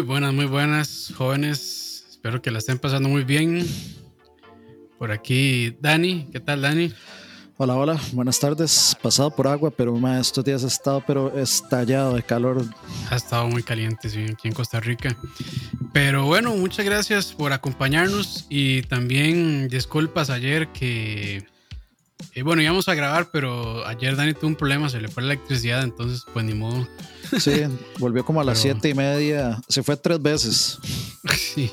Muy buenas, muy buenas, jóvenes. Espero que la estén pasando muy bien. Por aquí, Dani. ¿Qué tal, Dani? Hola, hola, buenas tardes. Pasado por agua, pero estos días ha estado pero estallado de calor. Ha estado muy caliente, sí, aquí en Costa Rica. Pero bueno, muchas gracias por acompañarnos y también disculpas ayer que... Eh, bueno, íbamos a grabar, pero ayer Dani tuvo un problema, se le fue la electricidad, entonces pues ni modo. Sí, volvió como a las siete y media, se fue tres veces. Sí.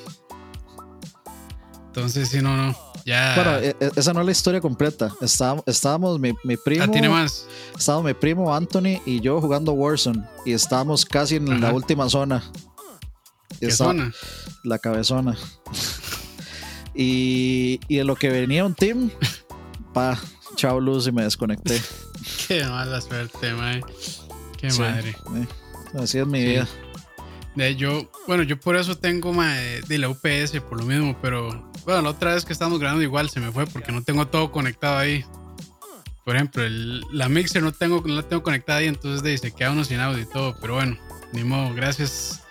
Entonces, sí, no, no. Bueno, e, e, esa no es la historia completa. Estábamos, estábamos mi, mi primo. Ah, tiene más. Estábamos mi primo Anthony y yo jugando Warzone. Y estábamos casi en la última zona. ¿Qué zona? La cabezona. y, y en lo que venía un team, pa, chao luz y me desconecté. Qué mala suerte, madre. Qué madre. así es mi vida. De yo, bueno, yo por eso tengo de la UPS, por lo mismo, pero bueno, la otra vez que estábamos grabando igual se me fue porque no tengo todo conectado ahí. Por ejemplo, la mixer no, tengo, no la tengo conectada ahí, entonces se queda uno sin audio y todo. Pero bueno, ni modo, gracias.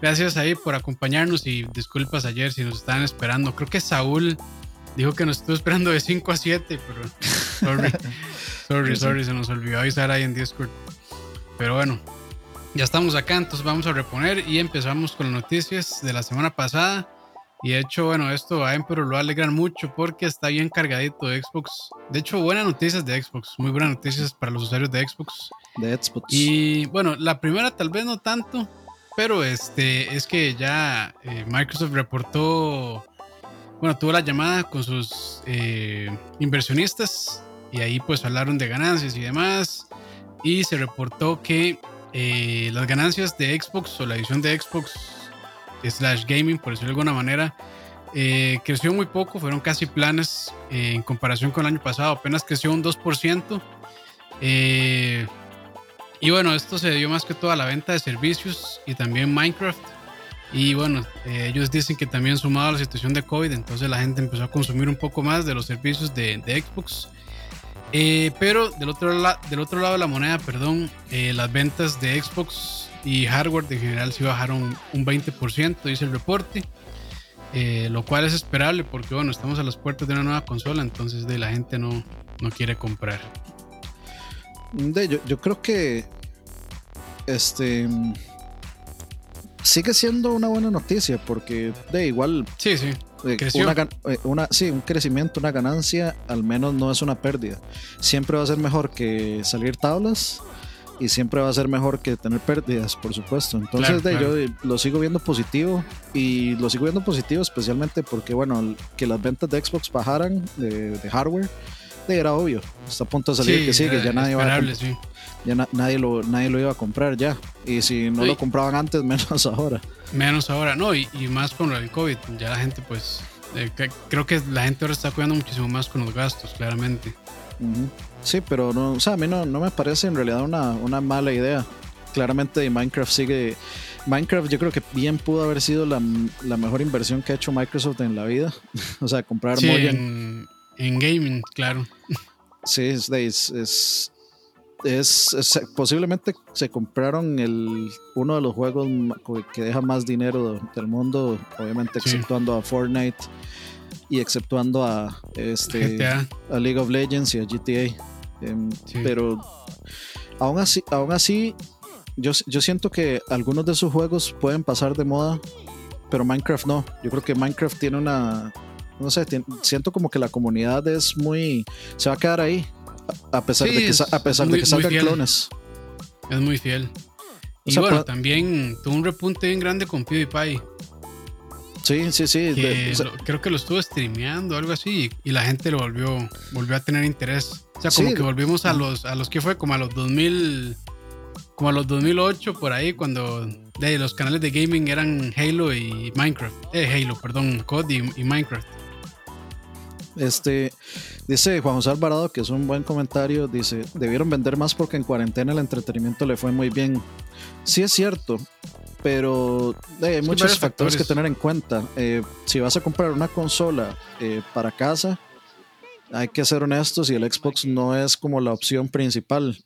Gracias ahí por acompañarnos y disculpas ayer si nos estaban esperando. Creo que Saúl dijo que nos estuvo esperando de 5 a 7, pero sorry, sorry, sorry, se nos olvidó avisar ahí en Discord. Pero bueno, ya estamos acá, entonces vamos a reponer y empezamos con las noticias de la semana pasada. Y de hecho, bueno, esto a Emperor lo alegran mucho porque está bien cargadito de Xbox. De hecho, buenas noticias de Xbox, muy buenas noticias para los usuarios de Xbox. De Xbox. Y bueno, la primera tal vez no tanto, pero este es que ya eh, Microsoft reportó, bueno, tuvo la llamada con sus eh, inversionistas y ahí pues hablaron de ganancias y demás. Y se reportó que eh, las ganancias de Xbox o la edición de Xbox slash gaming, por decirlo de alguna manera, eh, creció muy poco, fueron casi planes eh, en comparación con el año pasado, apenas creció un 2%. Eh, y bueno, esto se dio más que todo a la venta de servicios y también Minecraft. Y bueno, ellos dicen que también sumado a la situación de COVID, entonces la gente empezó a consumir un poco más de los servicios de, Xbox. Pero del otro, del otro lado de la moneda, perdón, las ventas de Xbox y hardware en general sí bajaron un 20%, dice el reporte. Eh, lo cual es esperable porque bueno, estamos a las puertas de una nueva consola, entonces de la gente no, no quiere comprar. De, yo, yo creo que este sigue siendo una buena noticia porque de igual sí, sí. Eh, eh, una, sí, un crecimiento, una ganancia, al menos no es una pérdida. Siempre va a ser mejor que salir tablas y siempre va a ser mejor que tener pérdidas, por supuesto. Entonces, de, yo lo sigo viendo positivo y lo sigo viendo positivo especialmente porque, bueno, que las ventas de Xbox bajaran de, hardware, de, era obvio. Está a punto de salir que sí, que ya nadie va a ya nadie lo nadie lo iba a comprar ya. Y si no lo compraban antes, menos ahora. Menos ahora, no, y, más con lo del COVID. Ya la gente, pues, eh, creo que la gente ahora está cuidando muchísimo más con los gastos, claramente. Sí, pero no, o sea, a mí no, no me parece en realidad una, una mala idea. Claramente Minecraft sigue. Minecraft yo creo que bien pudo haber sido la, la mejor inversión que ha hecho Microsoft en la vida. o sea, comprar sí, en, en, gaming, claro. Sí, es, es, es, posiblemente se compraron el, uno de los juegos que deja más dinero del mundo, obviamente exceptuando a Fortnite y exceptuando a este a League of Legends y a GTA. Em, pero aún así, aún así yo, yo siento que algunos de sus juegos pueden pasar de moda, pero Minecraft no. Yo creo que Minecraft tiene una. No sé, siento como que la comunidad es muy. Se va a quedar ahí. A pesar de que, a pesar de que salgan clones. Es muy fiel. Y bueno, también tuvo un repunte bien grande con PewDiePie. Sí, sí, sí. creo que lo estuvo streameando, algo así, y, la gente lo volvió, volvió a tener interés. O sea, como que volvimos a los, a los que fue, como a los 2000, como a los 2008, por ahí, cuando de, los canales de gaming eran Halo y Minecraft. Eh, Halo, perdón, COD y, Minecraft. Este, dice Juan José Alvarado, que es un buen comentario, dice, debieron vender más porque en cuarentena el entretenimiento le fue muy bien. Sí es cierto, pero eh, hay muchos factores, que tener en cuenta. Eh, si vas a comprar una consola eh, para casa, hay que ser honestos y el Xbox no es como la opción principal.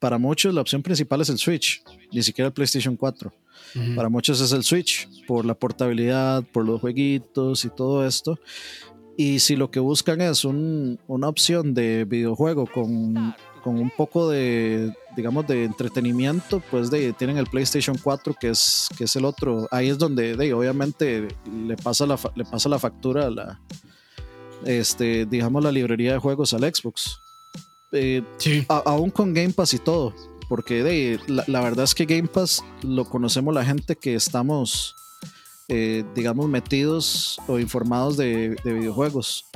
para muchos la opción principal es el Switch, ni siquiera el PlayStation 4. Para muchos es el Switch, por la portabilidad, por los jueguitos y todo esto. Y si lo que buscan es una opción de videojuego con, con, un poco de, digamos, de entretenimiento, pues de, tienen el PlayStation 4, que es, que es el otro. Ahí es donde de, obviamente le pasa, la, le pasa la factura a la, este, digamos, la librería de juegos al Xbox. Eh, aún con Game Pass y todo porque de, la, verdad es que Game Pass lo conocemos la gente que estamos, eh, digamos, metidos o informados de, videojuegos.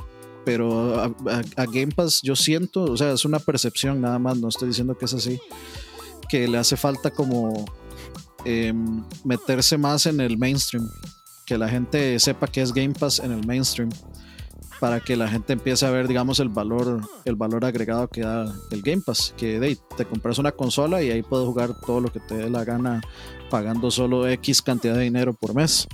Pero a, Game Pass yo siento, o sea, es una percepción nada más, no estoy diciendo que es así, que le hace falta como em, meterse más en el mainstream, que la gente sepa que es Game Pass en el mainstream para que la gente empiece a ver, digamos, el valor, el valor agregado que da el Game Pass. Que te compras una consola y ahí puedes jugar todo lo que te dé la gana pagando solo X cantidad de dinero por mes.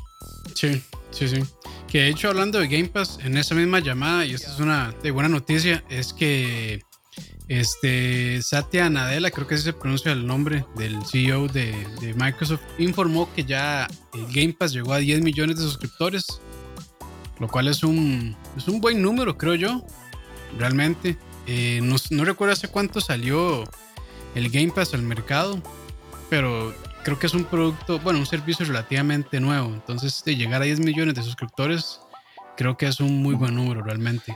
Sí, sí, sí. Que de hecho, hablando de Game Pass, en esa misma llamada, y esta es una de buena noticia, es que este Satya Nadella, creo que ese se pronuncia el nombre del CEO de, Microsoft, informó que ya el Game Pass llegó a 10 millones de suscriptores lo cual es un, es un buen número, creo yo, realmente. Eh, no, recuerdo hace cuánto salió el Game Pass al mercado, pero creo que es un producto, bueno, un servicio relativamente nuevo. Entonces, de llegar a 10 millones de suscriptores, creo que es un muy buen número realmente.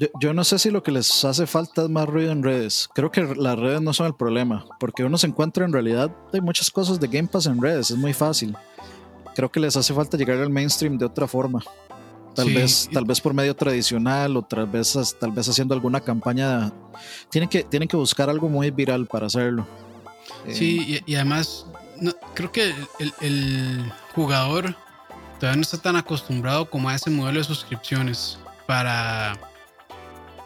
Yo, yo, no sé si lo que les hace falta es más ruido en redes. Creo que las redes no son el problema, porque uno se encuentra en realidad hay muchas cosas de Game Pass en redes, es muy fácil. Creo que les hace falta llegar al mainstream de otra forma. Tal vez, tal vez por medio tradicional o tal vez, tal vez haciendo alguna campaña. Tienen que, tienen que buscar algo muy viral para hacerlo. Sí, y, además creo que el, jugador todavía no está tan acostumbrado como a ese modelo de suscripciones para,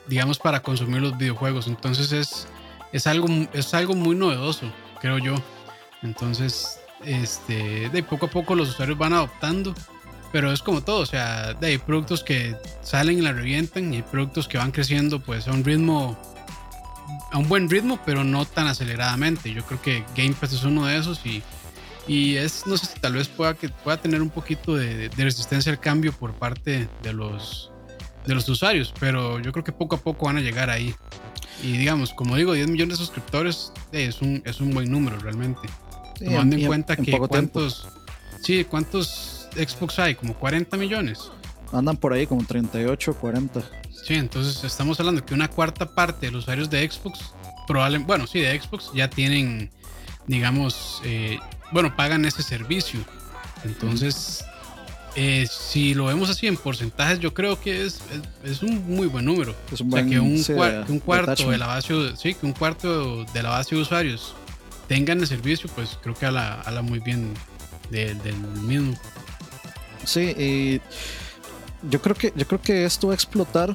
digamos, para consumir los videojuegos. Entonces es, es, algo, es algo muy novedoso, creo yo. Entonces, este, de poco a poco los usuarios van adoptando pero es como todo, o sea, hay productos que salen y la revientan y hay productos que van creciendo pues a un ritmo, a un buen ritmo, pero no tan aceleradamente. Yo creo que Game Pass es uno de esos y, y es, no sé si tal vez pueda, que pueda tener un poquito de, resistencia al cambio por parte de los, de los usuarios, pero yo creo que poco a poco van a llegar ahí. Y digamos, como digo, 10 millones de suscriptores es, un, es un buen número realmente. Tomando en, cuenta que cuántos... Sí, cuántos Xbox hay? ¿Como 40 millones? Andan por ahí como 38, 40. Sí, entonces estamos hablando que una cuarta parte de los usuarios de Xbox, probablemente, bueno, sí, de Xbox ya tienen, digamos, eh, bueno, pagan ese servicio. Entonces, eh, si lo vemos así en porcentajes, yo creo que es, es, un muy buen número. o sea, que un, un cuarto de la base, sí, que un cuarto de la base de usuarios tengan el servicio, pues creo que habla, muy bien del mismo. Sí, y yo creo que, yo creo que esto va a explotar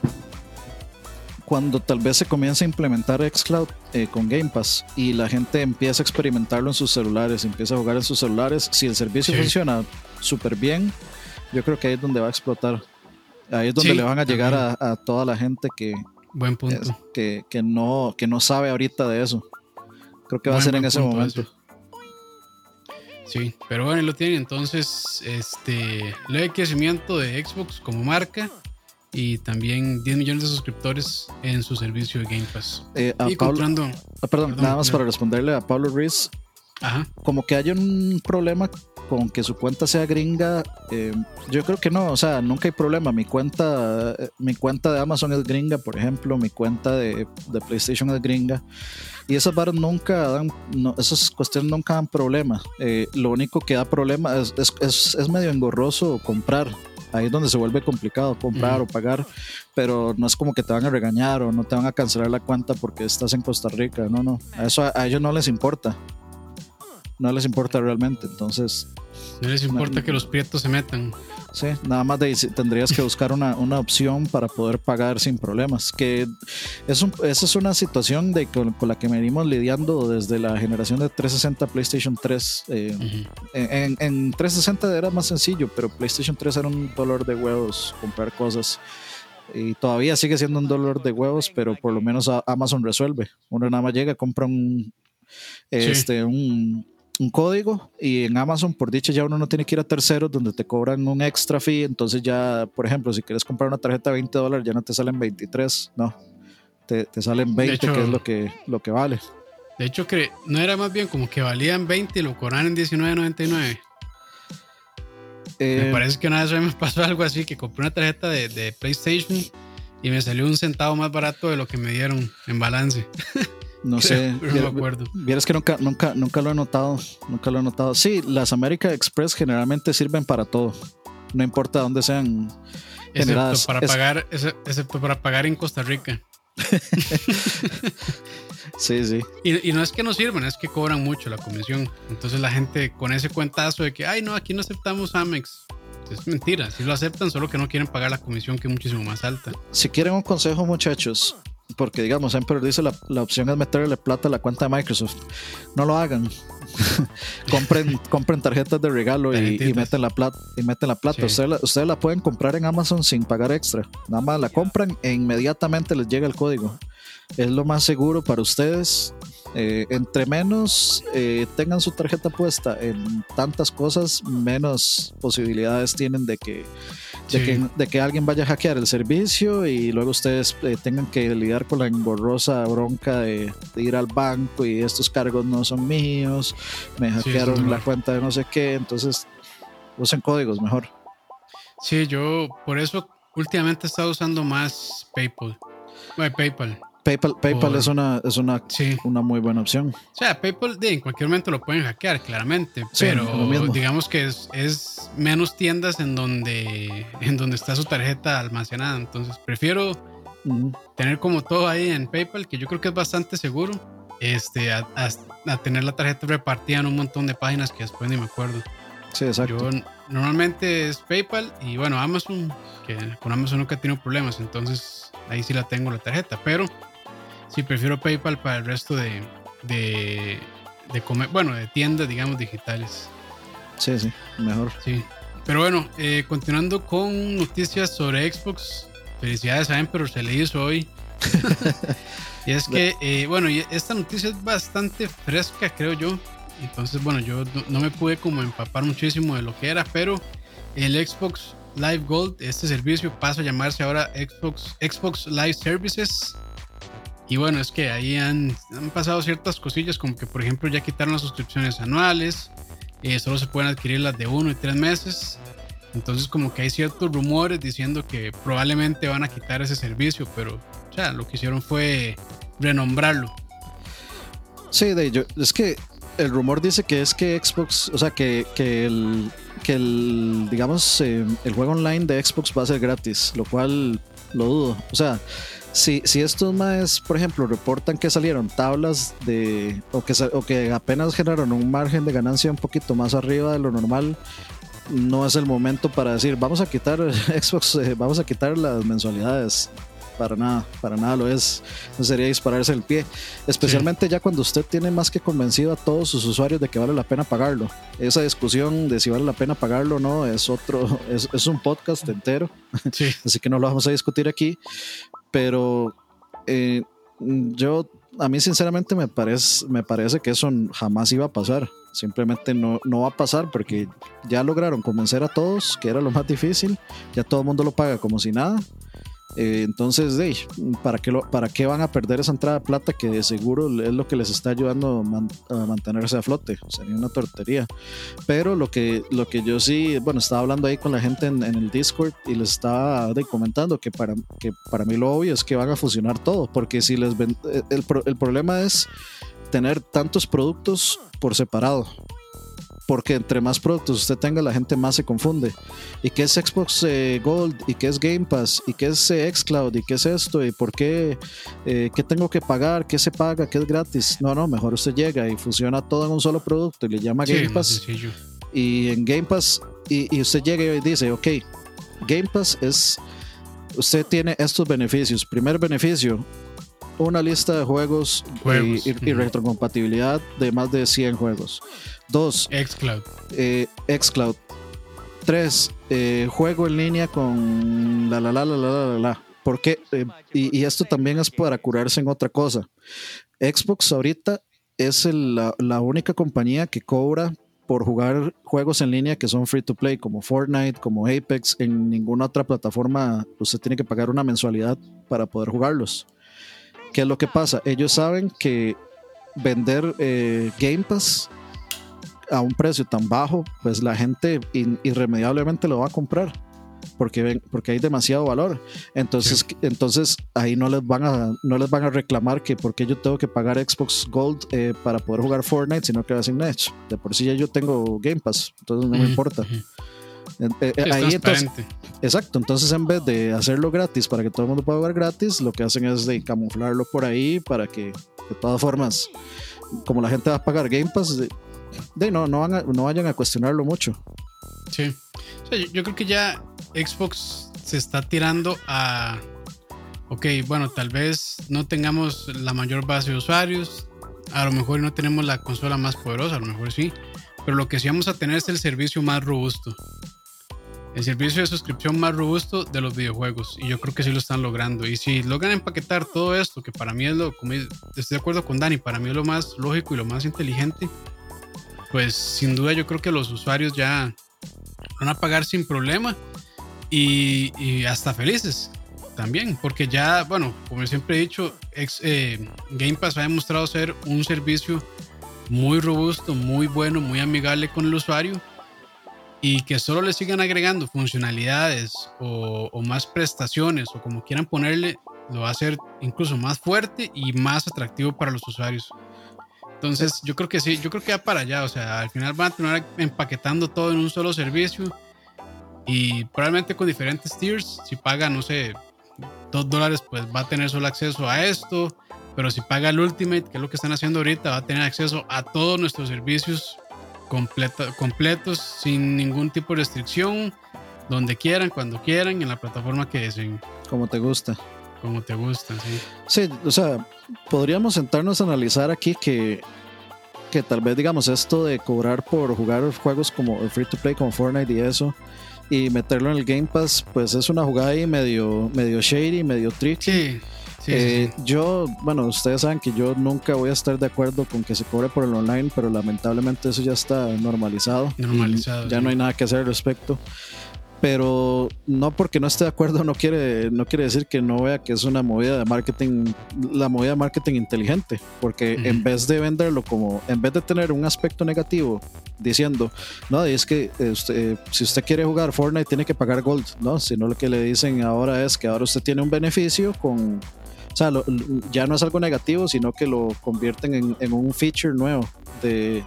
cuando tal vez se comience a implementar Xcloud eh, con Game Pass y la gente empieza a experimentarlo en sus celulares, empieza a jugar en sus celulares. Si el servicio funciona súper bien, yo creo que ahí es donde va a explotar. Ahí es donde le van a llegar a, toda la gente que, Buen punto. que, no, que no sabe ahorita de eso. Creo que va a ser en ese momento. Sí, pero bueno, lo tienen. Entonces, este, leve crecimiento de Xbox como marca y también 10 millones de suscriptores en su servicio de Game Pass. Eh, y perdón, nada más para responderle a Pablo Ruiz. Ajá. Como que hay un problema con que su cuenta sea gringa, eh, yo creo que no, o sea, nunca hay problema. Mi cuenta, eh, mi cuenta de Amazon es gringa, por ejemplo, mi cuenta de, de PlayStation es gringa. Y esas barras nunca dan, esas cuestiones nunca dan problema. Eh, lo único que da problema es, es, es, medio engorroso comprar. Ahí es donde se vuelve complicado comprar o pagar, pero no es como que te van a regañar o no te van a cancelar la cuenta porque estás en Costa Rica. No, no, a eso a ellos no les importa. No les importa realmente, entonces no les importa que los prietos se metan. Sí, nada más de, tendrías que buscar una, opción para poder pagar sin problemas. Que es esa es una situación de, con, la que venimos lidiando desde la generación de 360 PlayStation 3. Eh, en, en, 360 era más sencillo, pero PlayStation 3 era un dolor de huevos comprar cosas. Y todavía sigue siendo un dolor de huevos, pero por lo menos Amazon resuelve. Uno nada más llega, compra un, este, un, un código y en Amazon, por dicha, ya uno no tiene que ir a terceros donde te cobran un extra fee. Entonces ya, por ejemplo, si quieres comprar una tarjeta de 20 dólares, ya no te salen 23, no. Te, te salen 20, que es lo que, lo que vale. De hecho, que no era más bien como que valían 20 y lo cobran en 19.99. me eh, parece que una vez me pasó algo así, que compré una tarjeta de, de PlayStation y me salió un centavo más barato de lo que me dieron en balance. No sé, no me acuerdo. Vieras que nunca, nunca, nunca lo he notado. Nunca lo he notado. Sí, las America Express generalmente sirven para todo. No importa dónde sean generadas. Excepto para, pagar, excepto para pagar en Costa Rica. sí, sí. Y, no es que no sirvan, es que cobran mucho la comisión. Entonces la gente con ese cuentazo de que, ay, no, aquí no aceptamos Amex. Es mentira, si lo aceptan, solo que no quieren pagar la comisión que es muchísimo más alta. Si quieren un consejo, muchachos, porque digamos, Emperor dice la, la opción es meterle plata a la cuenta de Microsoft. No lo hagan. compren, compren tarjetas de regalo y, meten la plata. Y meten la plata. Ustedes, la, pueden comprar en Amazon sin pagar extra. Nada más la compran e inmediatamente les llega el código. Es lo más seguro para ustedes. Eh, entre menos eh, tengan su tarjeta puesta en tantas cosas, menos posibilidades tienen de que de, que, alguien vaya a hackear el servicio y luego ustedes eh, tengan que lidiar con la engorrosa bronca de, ir al banco y estos cargos no son míos, me hackearon la cuenta de no sé qué, entonces usen códigos mejor. Sí, yo por eso últimamente he estado usando más PayPal. PayPal. PayPal, PayPal es, una, es una, una muy buena opción. O sea, PayPal en cualquier momento lo pueden hackear, claramente. pero digamos que es, es, menos tiendas en donde, en donde está su tarjeta almacenada. Entonces prefiero tener como todo ahí en PayPal, que yo creo que es bastante seguro, este, a, tener la tarjeta repartida en un montón de páginas que después ni me acuerdo. Sí, exacto. Yo normalmente es PayPal y bueno, Amazon, que con Amazon nunca he tenido problemas, entonces ahí sí la tengo la tarjeta, pero Sí, prefiero PayPal para el resto de, de, comer, bueno, de tiendas, digamos, digitales. Sí, sí, mejor. Sí. Pero bueno, eh, continuando con noticias sobre Xbox. Felicidades a pero se le hizo hoy. y es que, eh, bueno, esta noticia es bastante fresca, creo yo. Entonces, bueno, yo no, me pude como empapar muchísimo de lo que era, pero el Xbox Live Gold, este servicio pasa a llamarse ahora Xbox, Xbox Live Services. Y bueno, es que ahí han, han, pasado ciertas cosillas, como que por ejemplo ya quitaron las suscripciones anuales, eh, solo se pueden adquirir las de uno y tres meses. Entonces como que hay ciertos rumores diciendo que probablemente van a quitar ese servicio, pero o sea, lo que hicieron fue renombrarlo. Sí, de ello. Es que el rumor dice que es que Xbox, o sea, que, que el, que el, digamos, eh, el juego online de Xbox va a ser gratis, lo cual lo dudo. O sea, si, si estos más, por ejemplo, reportan que salieron tablas de o que, o que apenas generaron un margen de ganancia un poquito más arriba de lo normal, no es el momento para decir vamos a quitar Xbox, eh, vamos a quitar las mensualidades. Para nada, para nada lo es. No sería dispararse el pie. Especialmente ya cuando usted tiene más que convencido a todos sus usuarios de que vale la pena pagarlo. Esa discusión de si vale la pena pagarlo o no es otro, es, es un podcast entero. Así que no lo vamos a discutir aquí pero eh, yo, a mí sinceramente me parece, me parece que eso jamás iba a pasar. Simplemente no, no va a pasar porque ya lograron convencer a todos, que era lo más difícil. Ya todo el mundo lo paga como si nada. Eh, entonces, ¿para qué, ¿para qué van a perder esa entrada de plata que de seguro es lo que les está ayudando a, mantenerse a flote? Sería una tortería. Pero lo que, lo que yo sí, bueno, estaba hablando ahí con la gente en, el Discord y les estaba comentando que para, que para mí lo obvio es que van a fusionar todo, porque si les ven, el, el problema es tener tantos productos por separado porque entre más productos usted tenga, la gente más se confunde. ¿Y qué es Xbox eh, Gold? ¿Y qué es Game Pass? ¿Y qué es eh, Xcloud? ¿Y qué es esto? ¿Y por qué? Eh, ¿Qué tengo que pagar? ¿Qué se paga? ¿Qué es gratis? No, no, mejor usted llega y funciona todo en un solo producto y le llama Game Pass. Y en Game Pass, y, usted llega y dice, ok, Game Pass es, usted tiene estos beneficios. Primer beneficio, una lista de juegos, y, y, retrocompatibilidad de más de 100 juegos. Dos. Xcloud. Eh, Xcloud. Tres. Eh, juego en línea con la la la la la la la. Porque, eh, y, esto también es para curarse en otra cosa. Xbox ahorita es la, la única compañía que cobra por jugar juegos en línea que son free to play, como Fortnite, como Apex. En ninguna otra plataforma usted tiene que pagar una mensualidad para poder jugarlos. ¿Qué es lo que pasa? Ellos saben que vender eh, Game Pass a un precio tan bajo, pues la gente irremediablemente lo va a comprar porque, porque hay demasiado valor. Entonces, entonces ahí no les, van a, no les van a reclamar que porque yo tengo que pagar Xbox Gold eh, para poder jugar Fortnite, sino que va a decir, de por sí ya yo tengo Game Pass, entonces no me importa. Eh, eh, ahí entonces, exacto, entonces en vez de hacerlo gratis para que todo el mundo pueda jugar gratis, lo que hacen es de camuflarlo por ahí para que de todas formas, como la gente va a pagar Game Pass, de, no, no, van no vayan a cuestionarlo mucho. Sí, yo creo que ya Xbox se está tirando a, ok, bueno, tal vez no tengamos la mayor base de usuarios, a lo mejor no tenemos la consola más poderosa, a lo mejor sí, pero lo que sí vamos a tener es el servicio más robusto. El servicio de suscripción más robusto de los videojuegos. Y yo creo que sí lo están logrando. Y si logran empaquetar todo esto, que para mí es lo, como estoy de acuerdo con Dani, para mí es lo más lógico y lo más inteligente, pues sin duda yo creo que los usuarios ya van a pagar sin problema y, hasta felices también, porque ya, bueno, como siempre he dicho, eh, Game Pass ha demostrado ser un servicio muy robusto, muy bueno, muy amigable con el usuario y que solo le sigan agregando funcionalidades o, o, más prestaciones o como quieran ponerle, lo va a hacer incluso más fuerte y más atractivo para los usuarios. Entonces, yo creo que sí, yo creo que va para allá, o sea, al final van a terminar empaquetando todo en un solo servicio y probablemente con diferentes tiers, si paga, no sé, dos dólares, pues va a tener solo acceso a esto. Pero si paga el Ultimate, que es lo que están haciendo ahorita, va a tener acceso a todos nuestros servicios completos, sin ningún tipo de restricción, donde quieran, cuando quieran, en la plataforma que deseen. Como te gusta. Como te gusta, sí. Sí, o sea, podríamos sentarnos a analizar aquí que, que tal vez, digamos, esto de cobrar por jugar juegos como free to play, como Fortnite y eso, y meterlo en el Game Pass, pues es una jugada ahí medio, medio shady, medio tricky. Eh, yo, bueno, ustedes saben que yo nunca voy a estar de acuerdo con que se cobre por el online, pero lamentablemente eso ya está normalizado. Normalizado. Ya no hay nada que hacer al respecto pero no porque no esté de acuerdo no quiere, no quiere decir que no vea que es una movida de marketing, la movida de marketing inteligente, porque en vez de venderlo como, en vez de tener un aspecto negativo diciendo, no, es que este, si usted quiere jugar Fortnite tiene que pagar Gold, no, sino lo que le dicen ahora es que ahora usted tiene un beneficio con, o sea, ya no es algo negativo, sino que lo convierten en, en un feature nuevo de,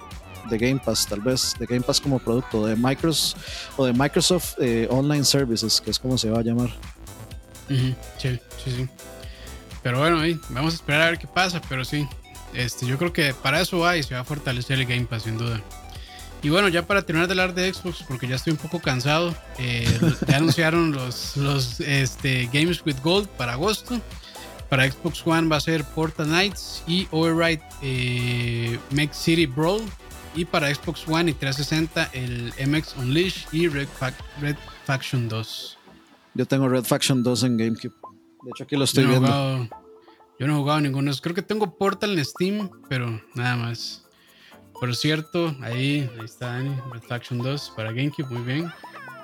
de Game Pass, tal vez, de Game Pass como producto, de Microsoft o de Microsoft eh, Online Services, que es como se va a llamar. Sí, sí, sí. Pero bueno, ahí vamos a esperar a ver qué pasa, pero sí, este, yo creo que para eso va y se va a fortalecer el Game Pass, sin duda. Y bueno, ya para terminar de hablar de Xbox, porque ya estoy un poco cansado, eh, ya anunciaron los, los este, Games with Gold para agosto. Para Xbox One va a ser Portal Knights y Override eh, City Brawl y para Xbox One y 360 el MX Unleashed y Red, Faction 2. Yo tengo Red Faction 2 en GameCube. De hecho, aquí lo estoy viendo. yo no he jugado ninguno. Creo que tengo Portal en Steam, pero nada más. Por cierto, ahí, ahí está Red Faction 2 para GameCube, muy bien.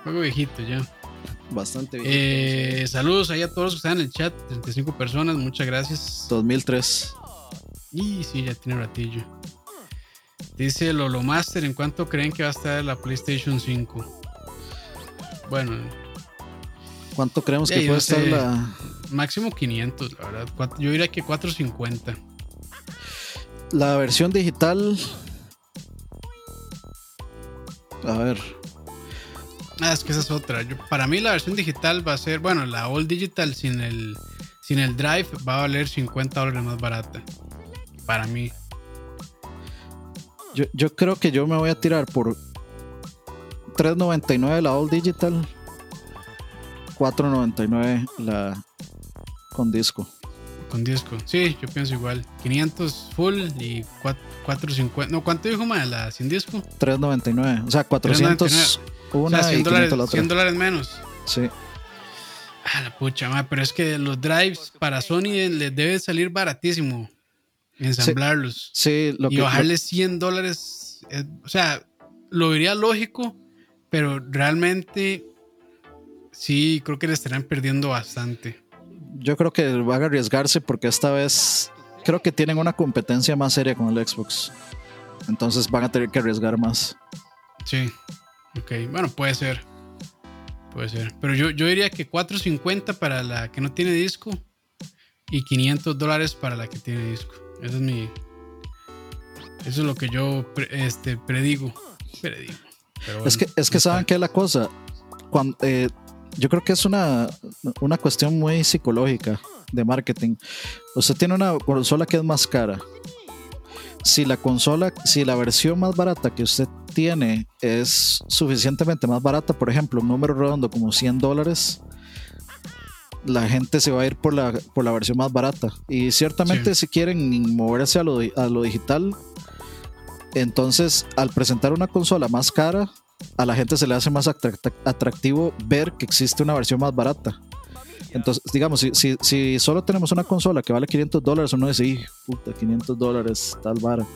Juego viejito ya. Bastante bien. Eh, saludos ahí a todos los que están en el chat, 35 personas, muchas gracias. 2003. Y sí, ya tiene ratillo. Dice Lolo Master, ¿en cuánto creen que va a estar la PlayStation 5? Bueno. ¿Cuánto creemos que puede estar la...? Máximo 500, la verdad. Yo diría que 450. La versión digital... A ver. Ah, es que esa es otra. para mí la versión digital va a ser, bueno, la All Digital sin el, sin el Drive va a valer 50 dólares más barata. Para mí. Yo, yo creo que yo me voy a tirar por 3.99 la All Digital, 4.99 la con disco. Con disco, sí, yo pienso igual. 500 full y 4.50. No, ¿cuánto dijo más la sin disco? 3.99, o sea, 400 una o sea, 100 dólares, 100 dólares menos. Sí. Ah, la pucha, ma, pero es que los drives para Sony les debe salir baratísimo. Ensamblarlos. Sí, y bajarle 100 dólares, eh, o sea, lo diría lógico, pero realmente sí, creo que le estarán perdiendo bastante. Yo creo que van a arriesgarse porque esta vez creo que tienen una competencia más seria con el Xbox. Entonces van a tener que arriesgar más. Sí, ok, bueno, puede ser. Puede ser. Pero yo, yo diría que 4.50 para la que no tiene disco y 500 dólares para la que tiene disco. Eso es mi. Eso es lo que yo este, predigo. predigo. es que, es que saben que la cosa. Cuando, eh, yo creo que es una, una cuestión muy psicológica de marketing. Usted tiene una consola que es más cara. Si la consola, si la versión más barata que usted tiene es suficientemente más barata, por ejemplo, un número redondo como 100 dólares, la gente se va a ir por la, por la versión más barata. Y ciertamente si quieren moverse a lo, a lo digital, entonces al presentar una consola más cara, a la gente se le hace más atractivo ver que existe una versión más barata. Entonces, digamos, si, si, si solo tenemos una consola que vale 500 dólares, uno dice, puta, 500 dólares, tal vara.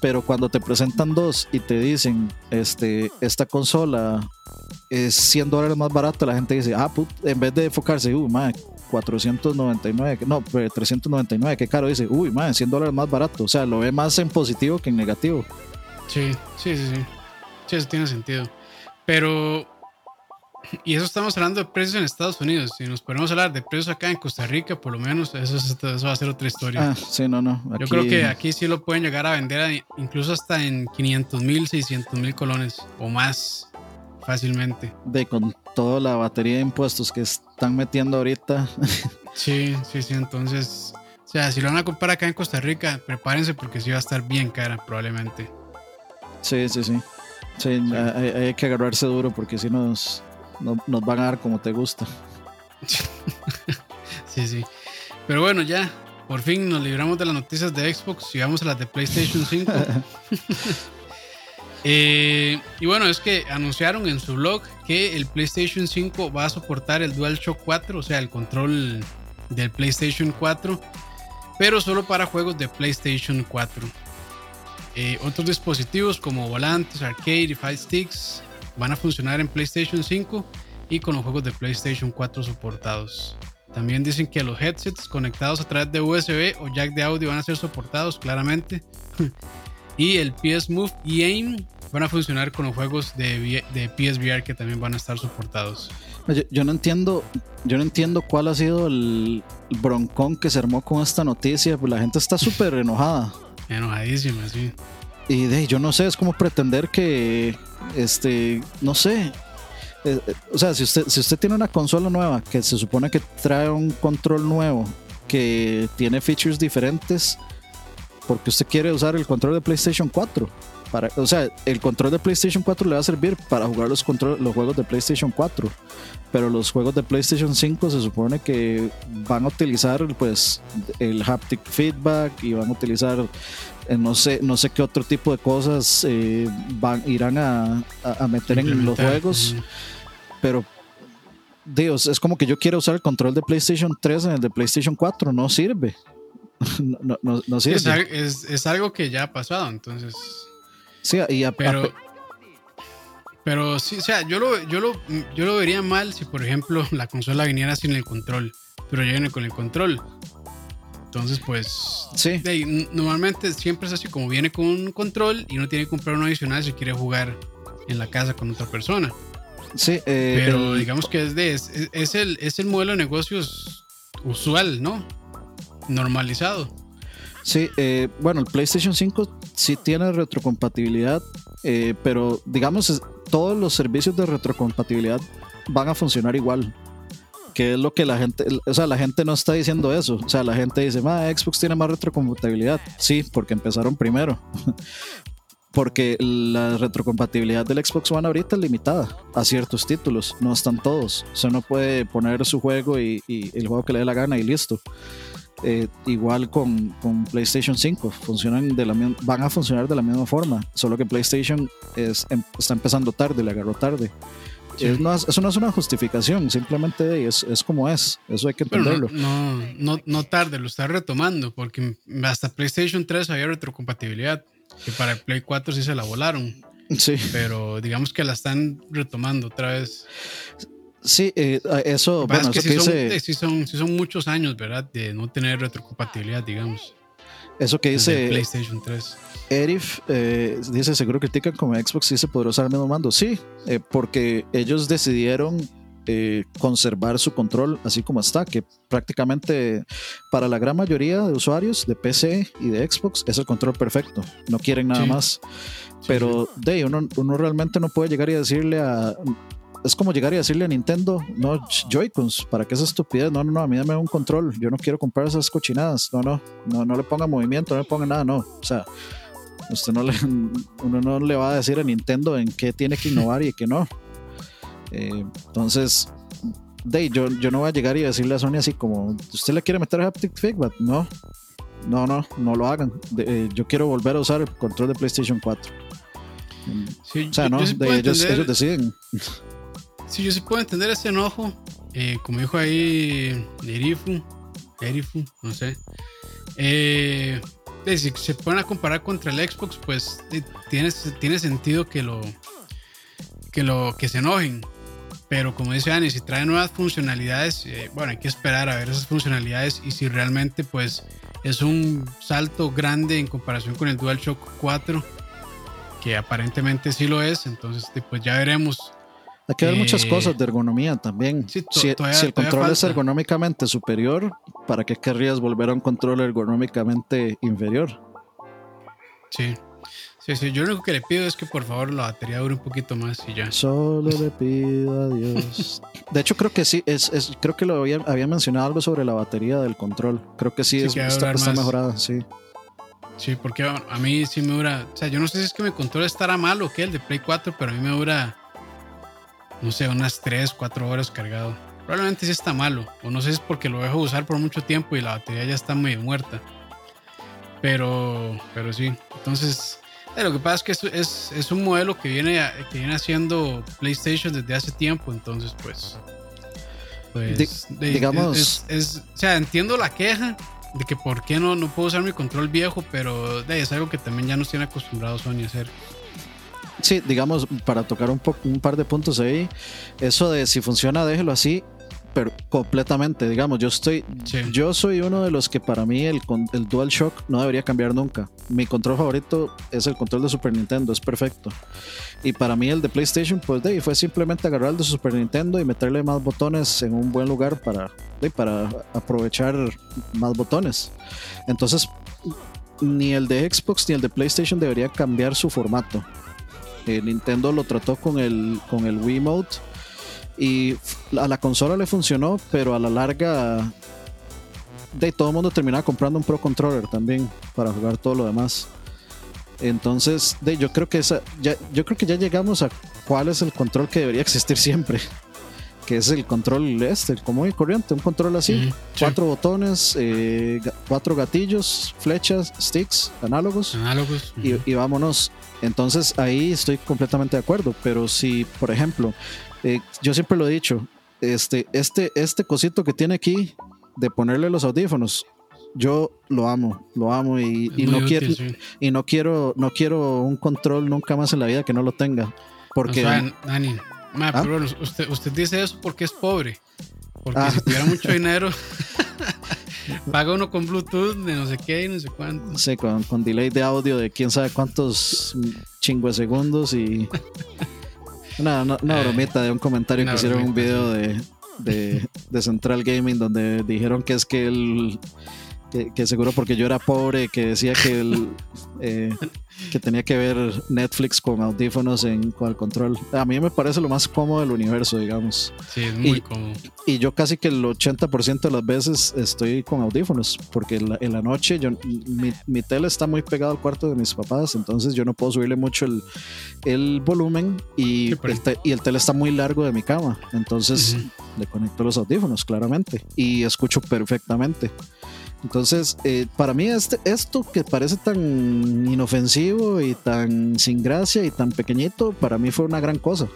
Pero cuando te presentan dos y te dicen, este, esta consola es 100 dólares más barata, la gente dice, ah, puta, en vez de enfocarse, uy, madre, 499, no, 399, qué caro, dice, uy, madre, 100 dólares más barato. O sea, lo ve más en positivo que en negativo. Sí, sí, sí, sí. Sí, eso tiene sentido. Pero y eso estamos hablando de precios en Estados Unidos. Si nos podemos hablar de precios acá en Costa Rica, por lo menos, eso, eso va a ser otra historia. Ah, sí, no, no. Yo creo que aquí sí lo pueden llegar a vender incluso hasta en 500 mil, 600 mil colones o más fácilmente. De con toda la batería de impuestos que están metiendo ahorita. Sí, sí, sí. Entonces, o sea, si lo van a comprar acá en Costa Rica, prepárense porque sí va a estar bien cara, probablemente. Sí, sí, sí. Sí, Hay, hay, que agarrarse duro porque si nos no, nos van a dar como te gusta. sí, sí. Pero bueno, ya, por fin nos libramos de las noticias de Xbox y vamos a las de PlayStation 5. Eh, y bueno, es que anunciaron en su blog que el PlayStation 5 va a soportar el DualShock 4, o sea, el control del PlayStation 4, pero solo para juegos de PlayStation 4. Eh, otros dispositivos como volantes, arcade y Fight Sticks van a funcionar en PlayStation 5 y con los juegos de PlayStation 4 soportados. También dicen que los headsets conectados a través de USB o jack de audio van a ser soportados claramente. y el PS Move y AIM van a funcionar con los juegos de, de PSVR que también van a estar soportados. Yo, no entiendo, yo no entiendo cuál ha sido el broncón que se armó con esta noticia, pues la gente está súper enojada. Enojadísima, sí. Y de, yo no sé, es como pretender que, este, no sé. Eh, eh, o sea, si usted, si usted tiene una consola nueva que se supone que trae un control nuevo, que tiene features diferentes, porque usted quiere usar el control de PlayStation 4. Para, o sea, el control de PlayStation 4 le va a servir para jugar los, control, los juegos de PlayStation 4, pero los juegos de PlayStation 5 se supone que van a utilizar pues el haptic feedback y van a utilizar no sé, no sé qué otro tipo de cosas eh, van, irán a, meter en los juegos, pero Dios, es como que yo quiero usar el control de PlayStation 3 en el de PlayStation 4, no sirve. no, sirve. Es, algo que ya ha pasado, entonces. Sí, y pero, pero sí, o sea, yo lo, yo, lo, yo lo vería mal si, por ejemplo, la consola viniera sin el control, pero ya viene con el control. Entonces, pues, sí. normalmente siempre es así, como viene con un control y uno tiene que comprar uno adicional si quiere jugar en la casa con otra persona. Sí, eh, pero digamos que es, de, es, el, es el modelo de negocios usual, ¿no? Normalizado. Sí, eh, bueno, el PlayStation 5 sí tiene retrocompatibilidad, eh, pero digamos, todos los servicios de retrocompatibilidad van a funcionar igual que es lo que la gente, o sea, la gente no está diciendo eso. O sea, la gente dice, Xbox tiene más retrocompatibilidad. Sí, porque empezaron primero. porque la retrocompatibilidad del Xbox One ahorita es limitada a ciertos títulos, no están todos. O sea, no puede poner su juego y, el juego que le dé la gana y listo. Eh, igual con, con, PlayStation 5, funcionan de la, van a funcionar de la misma forma, solo que PlayStation es, em, está empezando tarde, le agarró tarde. Eso no es una justificación, simplemente es, es como es, eso hay que entenderlo. no, no, no, tarde, lo está retomando, porque hasta PlayStation 3 había retrocompatibilidad, que para el Play 4 sí se la volaron. Sí. Pero digamos que la están retomando otra vez. Sí, eh, eso, bueno, que, sí, son, sí, son, muchos años, ¿verdad? De no tener retrocompatibilidad, digamos. Eso que dice PlayStation 3. Erif eh, dice, seguro critican como Xbox si se podrá usar el mismo mando. Sí, eh, porque ellos decidieron eh, conservar su control así como está, que prácticamente para la gran mayoría de usuarios de PC y de Xbox es el control perfecto. No quieren nada más. Pero de uno, uno realmente no puede llegar y decirle a es como llegar y decirle a Nintendo, no, Joy-Cons, ¿para qué esa estupidez? No, no, no, a mí dame un control, yo no quiero comprar esas cochinadas, no, no, no, no le ponga movimiento, no le ponga nada, no, o sea, Usted no le, uno no le va a decir a Nintendo en qué tiene que innovar y qué no. Eh, entonces, Dave, yo, yo no voy a llegar y decirle a Sony así como, ¿usted le quiere meter haptic feedback? No, no, no, no lo hagan. Eh, yo quiero volver a usar el control de PlayStation 4. o sea, no, ellos, ellos, deciden. Sí, yo sí puedo entender ese enojo. Eh, como dijo ahí Erifu, Erifu, no sé. Eh, si se ponen a comparar contra el Xbox, pues tiene, tiene sentido que lo, que lo que se enojen. Pero como dice Ani, si trae nuevas funcionalidades, eh, bueno, hay que esperar a ver esas funcionalidades y si realmente pues es un salto grande en comparación con el DualShock 4, que aparentemente sí lo es, entonces pues ya veremos hay que ver muchas cosas de ergonomía también. si, el control es ergonómicamente superior, ¿para qué querrías volver a un control ergonómicamente inferior? Sí. Sí, sí, yo lo único que le pido es que por favor la batería dure un poquito más y ya. Solo le pido a Dios. De hecho, creo que sí, es, creo que lo había, mencionado algo sobre la batería del control. Creo que sí, está, mejorada, sí. Sí, porque a mí sí me dura. O sea, yo no sé si es que mi control estará mal o qué, el de Play 4, pero a mí me dura no sé, unas 3, 4 horas cargado. Probablemente sí está malo, o no sé si es porque lo dejo usar por mucho tiempo y la batería ya está muy muerta. Pero, pero sí, entonces, eh, lo que pasa es que es, es, un modelo que viene, que viene haciendo PlayStation desde hace tiempo, entonces pues... pues digamos... Es, o sea, entiendo la queja de que por qué no, no puedo usar mi control viejo, pero es algo que también ya nos tiene acostumbrados Sony a hacer. Sí, digamos, para tocar un, un par de puntos ahí, eso de si funciona, déjelo así, pero completamente, digamos, yo estoy, yo soy uno de los que para mí el, el DualShock no debería cambiar nunca. Mi control favorito es el control de Super Nintendo, es perfecto. Y para mí el de PlayStation, pues de, fue simplemente agarrar el de Super Nintendo y meterle más botones en un buen lugar para, para aprovechar más botones. Entonces, ni el de Xbox ni el de PlayStation debería cambiar su formato. Eh, Nintendo lo trató con el, con el Wiimote y a la consola le funcionó, pero a la larga de todo el mundo terminaba comprando un Pro Controller también para jugar todo lo demás. Entonces, de, yo creo que esa, ya, yo creo que ya llegamos a cuál es el control que debería existir siempre. Que es el control este, como y corriente, un control así, cuatro botones, eh, cuatro gatillos, flechas, sticks, análogos. Análogos. y, vámonos. Entonces ahí estoy completamente de acuerdo, pero si, por ejemplo, eh, yo siempre lo he dicho, este, este, este cosito que tiene aquí de ponerle los audífonos, yo lo amo, lo amo y, no quiero y no quiero no quiero un control nunca más en la vida que no lo tenga, porque Dani, ¿Ah? usted, usted dice eso porque es pobre, porque ah. si tuviera mucho dinero Paga uno con Bluetooth de no sé qué y no sé cuánto. Sí, con, con delay de audio de quién sabe cuántos chingos segundos y. Una, una, una, bromita de un comentario que hicieron un video de, de, de, Central Gaming donde dijeron que es que el que, seguro porque yo era pobre, que decía que, el, eh, que tenía que ver Netflix con audífonos en, con el control. A mí me parece lo más cómodo del universo, digamos. Sí, es muy cómodo. Y yo casi que el 80% de las veces estoy con audífonos, porque en la, noche yo, mi, tele está muy pegado al cuarto de mis papás, entonces yo no puedo subirle mucho el, el volumen y, el y el tele está muy largo de mi cama. Entonces le conecto los audífonos, claramente, y escucho perfectamente. Entonces, eh, para mí este, esto que parece tan inofensivo y tan sin gracia y tan pequeñito, para mí fue una gran cosa.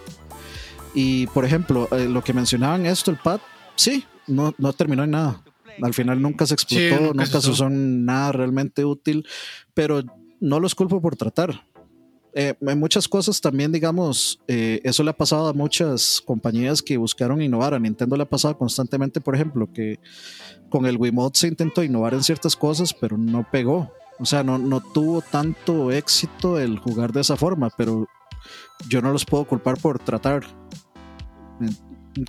Y por ejemplo, eh, lo que mencionaban esto, el pad, sí, no, no terminó en nada. Al final nunca se explotó, nunca, se usó nada realmente útil, pero no los culpo por tratar. Eh, en muchas cosas también, digamos, eh, eso le ha pasado a muchas compañías que buscaron innovar. A Nintendo le ha pasado constantemente, por ejemplo, que con el Wiimote se intentó innovar en ciertas cosas, pero no pegó. O sea, no, no tuvo tanto éxito el jugar de esa forma, pero yo no los puedo culpar por tratar.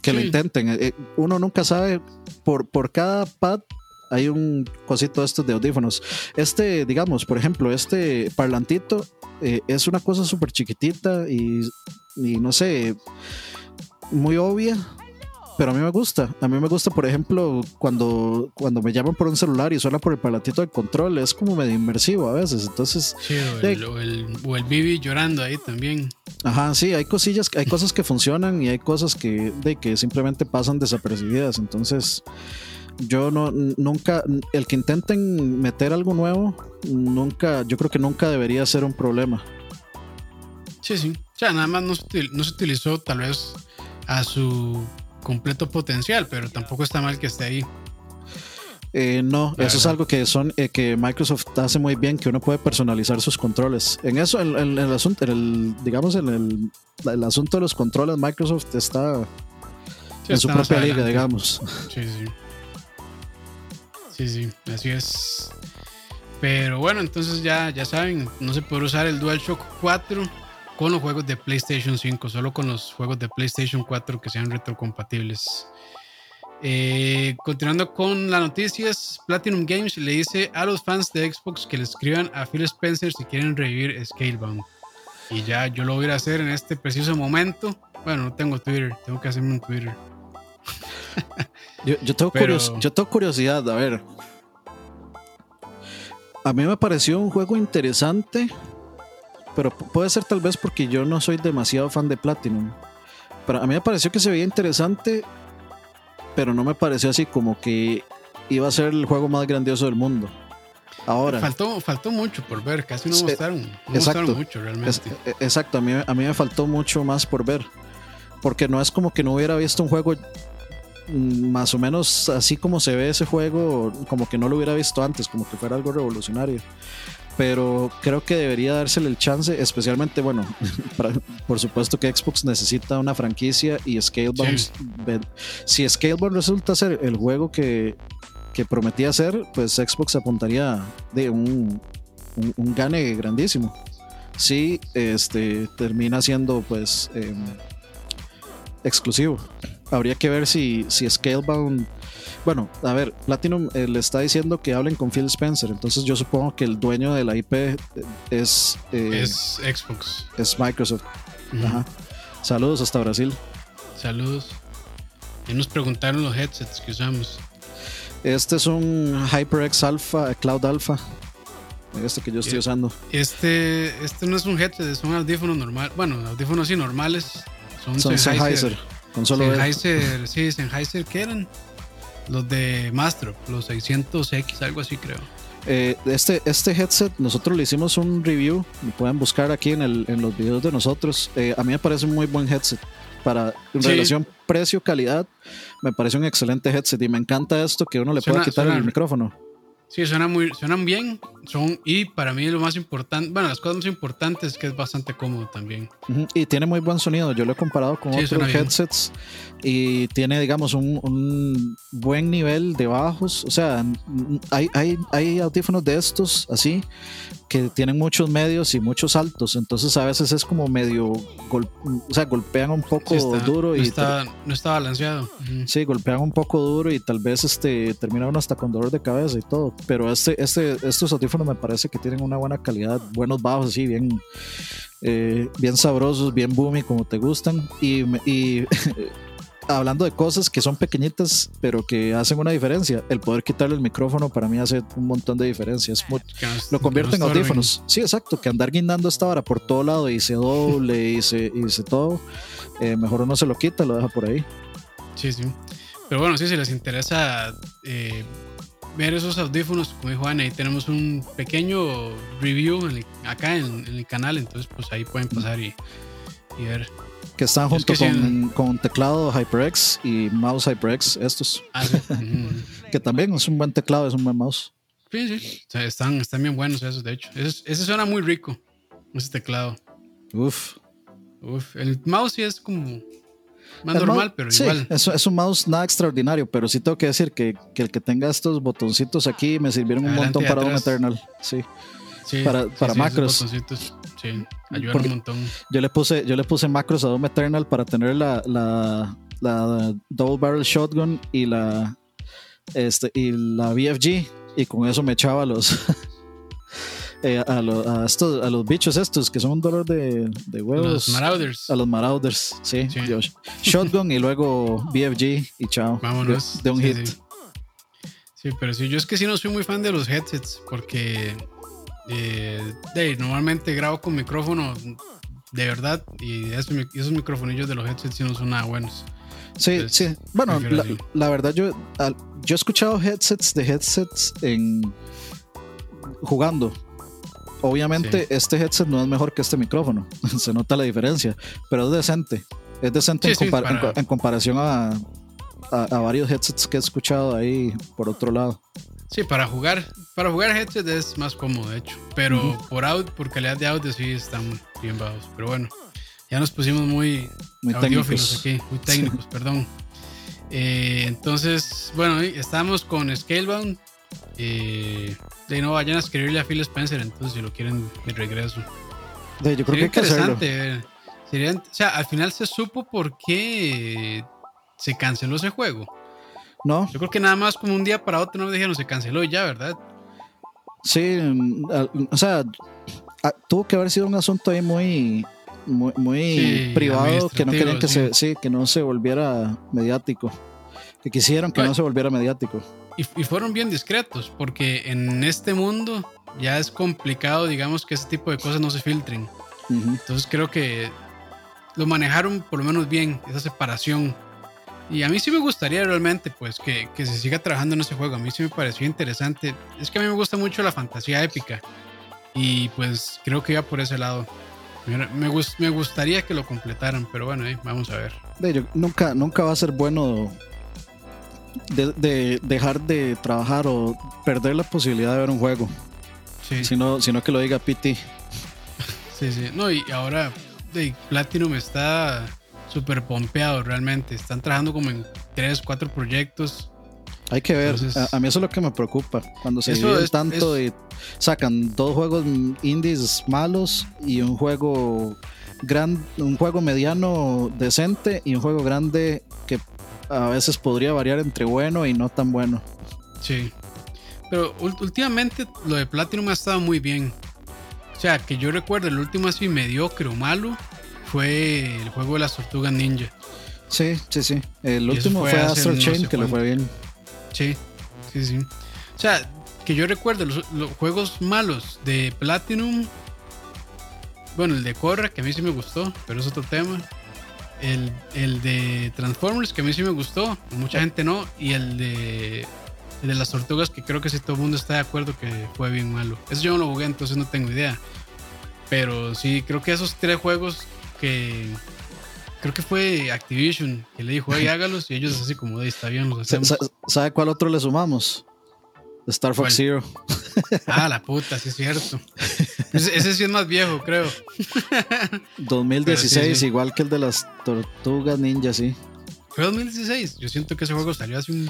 Que lo intenten. Eh, uno nunca sabe, por, por cada pad hay un cosito de estos de audífonos. Este, digamos, por ejemplo, este parlantito eh, es una cosa súper chiquitita y, y, no sé, muy obvia, pero a mí me gusta. A mí me gusta, por ejemplo, cuando, cuando me llaman por un celular y suena por el palatito de control, es como medio inmersivo a veces. Entonces. Sí, o el, o el, Bibi llorando ahí también. Ajá, sí, hay cosillas, hay cosas que funcionan y hay cosas que, de, que simplemente pasan desapercibidas. Entonces. Yo no, nunca, el que intenten meter algo nuevo, nunca, yo creo que nunca debería ser un problema. Sí, sí. O sea, nada más no no se utilizó tal vez a su completo potencial, pero tampoco está mal que esté ahí. Eh, no, eso es algo que son eh, que Microsoft hace muy bien, que uno puede personalizar sus controles. En eso, en, el asunto, el, digamos, en el, el, asunto de los controles, Microsoft está en su propia liga, digamos. Sí, sí. Sí, sí, así es. Pero bueno, entonces ya, ya saben, no se puede usar el DualShock 4 con los juegos de PlayStation 5, solo con los juegos de PlayStation 4 que sean retrocompatibles. Eh, continuando con las noticias, Platinum Games le dice a los fans de Xbox que le escriban a Phil Spencer si quieren revivir Scalebound. Y ya yo lo voy a hacer en este preciso momento. Bueno, no tengo Twitter, tengo que hacerme un Twitter. yo, tengo yo tengo curiosidad, a ver. A mí me pareció un juego interesante pero puede ser tal vez porque yo no soy demasiado fan de Platinum. Pero a mí me pareció que se veía interesante, pero no me pareció así como que iba a ser el juego más grandioso del mundo. Ahora. Faltó, faltó mucho por ver, casi no mostraron, no mostraron mucho realmente. E, exacto, a mí, a mí me faltó mucho más por ver. Porque no es como que no hubiera visto un juego más o menos así como se ve ese juego, como que no lo hubiera visto antes, como que fuera algo revolucionario pero creo que debería dársele el chance, especialmente, bueno, por supuesto que Xbox necesita una franquicia y Scalebound, si Scalebound resulta ser el juego que, que, prometía ser, pues Xbox apuntaría de un, un, gane grandísimo. Si este, termina siendo pues em, exclusivo. Habría que ver si, si Scalebound bueno, a ver, Platinum eh, le está diciendo que hablen con Phil Spencer, entonces yo supongo que el dueño de la IP eh, es... Eh, es Xbox. Es Microsoft. Ajá. Saludos hasta Brasil. Saludos. Y nos preguntaron los headsets que usamos. Este es un HyperX Alpha, Cloud Alpha. Este que yo estoy usando. Este, este no es un headset, es un audífono normal. Bueno, audífonos así normales. Son, Son Sennheiser. Con solo Sennheiser, sí, Sennheiser, ¿qué eran? Los de Master, los 600X, algo así creo. Eh, este, este headset, nosotros le hicimos un review, lo pueden buscar aquí en, el, en los videos de nosotros. Eh, a mí me parece un muy buen headset. Para en relación precio-calidad, me parece un excelente headset y me encanta esto que uno le puede quitar el micrófono. Sí, suena muy, suenan bien. Son, y para mí lo más importante, bueno, las cosas más importantes es que es bastante cómodo también. Y tiene muy buen sonido. Yo lo he comparado con otros headsets y tiene, digamos, un, un, buen nivel de bajos. O sea, hay, hay, hay audífonos de estos así que tienen muchos medios y muchos altos, entonces a veces es como medio, o sea, golpean un poco duro y no está, no está balanceado. Sí, golpean un poco duro y tal vez este termina uno hasta con dolor de cabeza y todo, pero este, este, estos audífonos me parece que tienen una buena calidad, buenos bajos, así bien, eh, bien sabrosos, bien boomy como te gustan y, y hablando de cosas que son pequeñitas, pero que hacen una diferencia. El poder quitarle el micrófono para mí hace un montón de diferencias. lo convierte en audífonos. Sí, exacto. Que andar guindando esta vara por todo lado y se doble y se, y se todo. Eh, mejor uno se lo quita, lo deja por ahí. Sí, sí. Pero bueno, sí, si les interesa eh, ver esos audífonos, como dijo Ana, ahí tenemos un pequeño review acá en, el canal. Entonces, pues ahí pueden pasar y, y ver. Que están junto con, con, teclado HyperX y mouse HyperX, estos. Ah, que también es un buen teclado, es un buen mouse. Sí, sí. están, están bien buenos esos, de hecho. Ese, suena muy rico, ese teclado. Uf. Uf. El mouse sí es como más normal, pero igual. Es, es, un mouse nada extraordinario, pero sí tengo que decir que, que el que tenga estos botoncitos aquí me sirvieron un montón para un Eternal. Sí. sí para, para macros. Sí, ayudan un montón. Yo le puse, yo le puse macros a Doom Eternal para tener la, la, la Double Barrel Shotgun y la este y la BFG y con eso me echaba los eh, a, a, estos, a, los bichos estos que son un dolor de, de huevos. Los Marauders. A los Marauders, sí. Shotgun y luego BFG y chao. Vámonos. De, un hit. Sí. pero sí, yo es que sí no soy muy fan de los headsets porque eh, normalmente grabo con micrófono de verdad y esos, esos microfonillos de los headsets sí no son nada buenos. Sí, sí. Bueno, la, verdad, yo, yo he escuchado headsets de headsets en jugando. Obviamente, este headset no es mejor que este micrófono. Se nota la diferencia, pero es decente. Es decente en, comparación a, a, varios headsets que he escuchado ahí por otro lado. Sí, para jugar, para jugar headset es más cómodo, de hecho. Pero por out, por calidad de audio sí están bien bajos. Pero bueno, ya nos pusimos muy, muy técnicos aquí, muy técnicos, perdón. Eh, entonces, bueno, estamos con Scalebound. Eh, de no vayan a escribirle a Phil Spencer, entonces si lo quieren de regreso. Yo creo que interesante. Sería, o sea, al final se supo por qué se canceló ese juego. No. Yo creo que nada más como un día para otro no dijeron se canceló y ya, ¿verdad? Sí, mm, o sea, tuvo que haber sido un asunto ahí muy muy, privado que no querían que se sí, que no se volviera mediático que quisieron que no se volviera mediático y, fueron bien discretos porque en este mundo ya es complicado digamos que ese tipo de cosas no se filtren. Entonces creo que lo manejaron por lo menos bien esa separación. Y a mí sí me gustaría realmente pues que, que se siga trabajando en ese juego. A mí sí me pareció interesante. Es que a mí me gusta mucho la fantasía épica. Y pues creo que iba por ese lado. Me, me gustaría que lo completaran, pero bueno, vamos a ver. nunca, nunca va a ser bueno de, dejar de trabajar o perder la posibilidad de ver un juego. Sí. Sino, sino que lo diga PT. Sí, sí. No, y ahora de Platinum está súper pompeado realmente. Están trabajando como en tres, cuatro proyectos. Hay que ver. a, mí eso es lo que me preocupa. Cuando se dividen tanto y sacan dos juegos indies malos y un juego gran, un juego mediano decente y un juego grande a veces podría variar entre bueno y no tan bueno. Sí. Pero últimamente lo de Platinum ha estado muy bien. O sea, que yo recuerdo el último así mediocre o malo fue el juego de las tortugas ninja. Sí, sí, sí. El último fue, Astral Chain, que le fue bien. Sí, sí, sí. O sea, que yo recuerdo los, juegos malos de Platinum. Bueno, el de Korra, que a mí sí me gustó, pero es otro tema. El, el de Transformers, que a mí sí me gustó, mucha gente no. Y el de, el de las tortugas, que creo que sí todo el mundo está de acuerdo que fue bien malo. Eso yo no lo jugué, entonces no tengo idea. Pero sí, creo que esos tres juegos que creo que fue Activision que le dijo, hey, hágalos, y ellos así como, de está bien, los hacemos. ¿Sabe cuál otro le sumamos? Star Fox Zero. Ah, la puta, sí es cierto. Ese, sí es más viejo, creo. 2016, igual que el de las tortugas ninja, sí. Fue 2016. Yo siento que ese juego salió hace un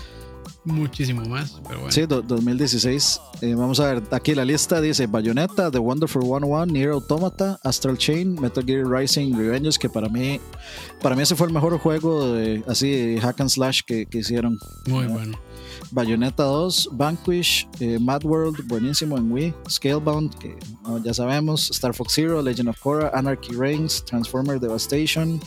muchísimo más. Pero bueno. Sí, 2016. Eh, vamos a ver, aquí la lista dice Bayonetta, The Wonderful 101, Nier Automata, Astral Chain, Metal Gear Rising, Revenge, que para mí, para mí ese fue el mejor juego de, así hack and slash que, hicieron. Muy bueno. Bayonetta 2, Vanquish, eh, Mad World, buenísimo en Wii, Scalebound, que ya sabemos, Star Fox Zero, Legend of Korra, Anarchy Reigns, Transformer Devastation,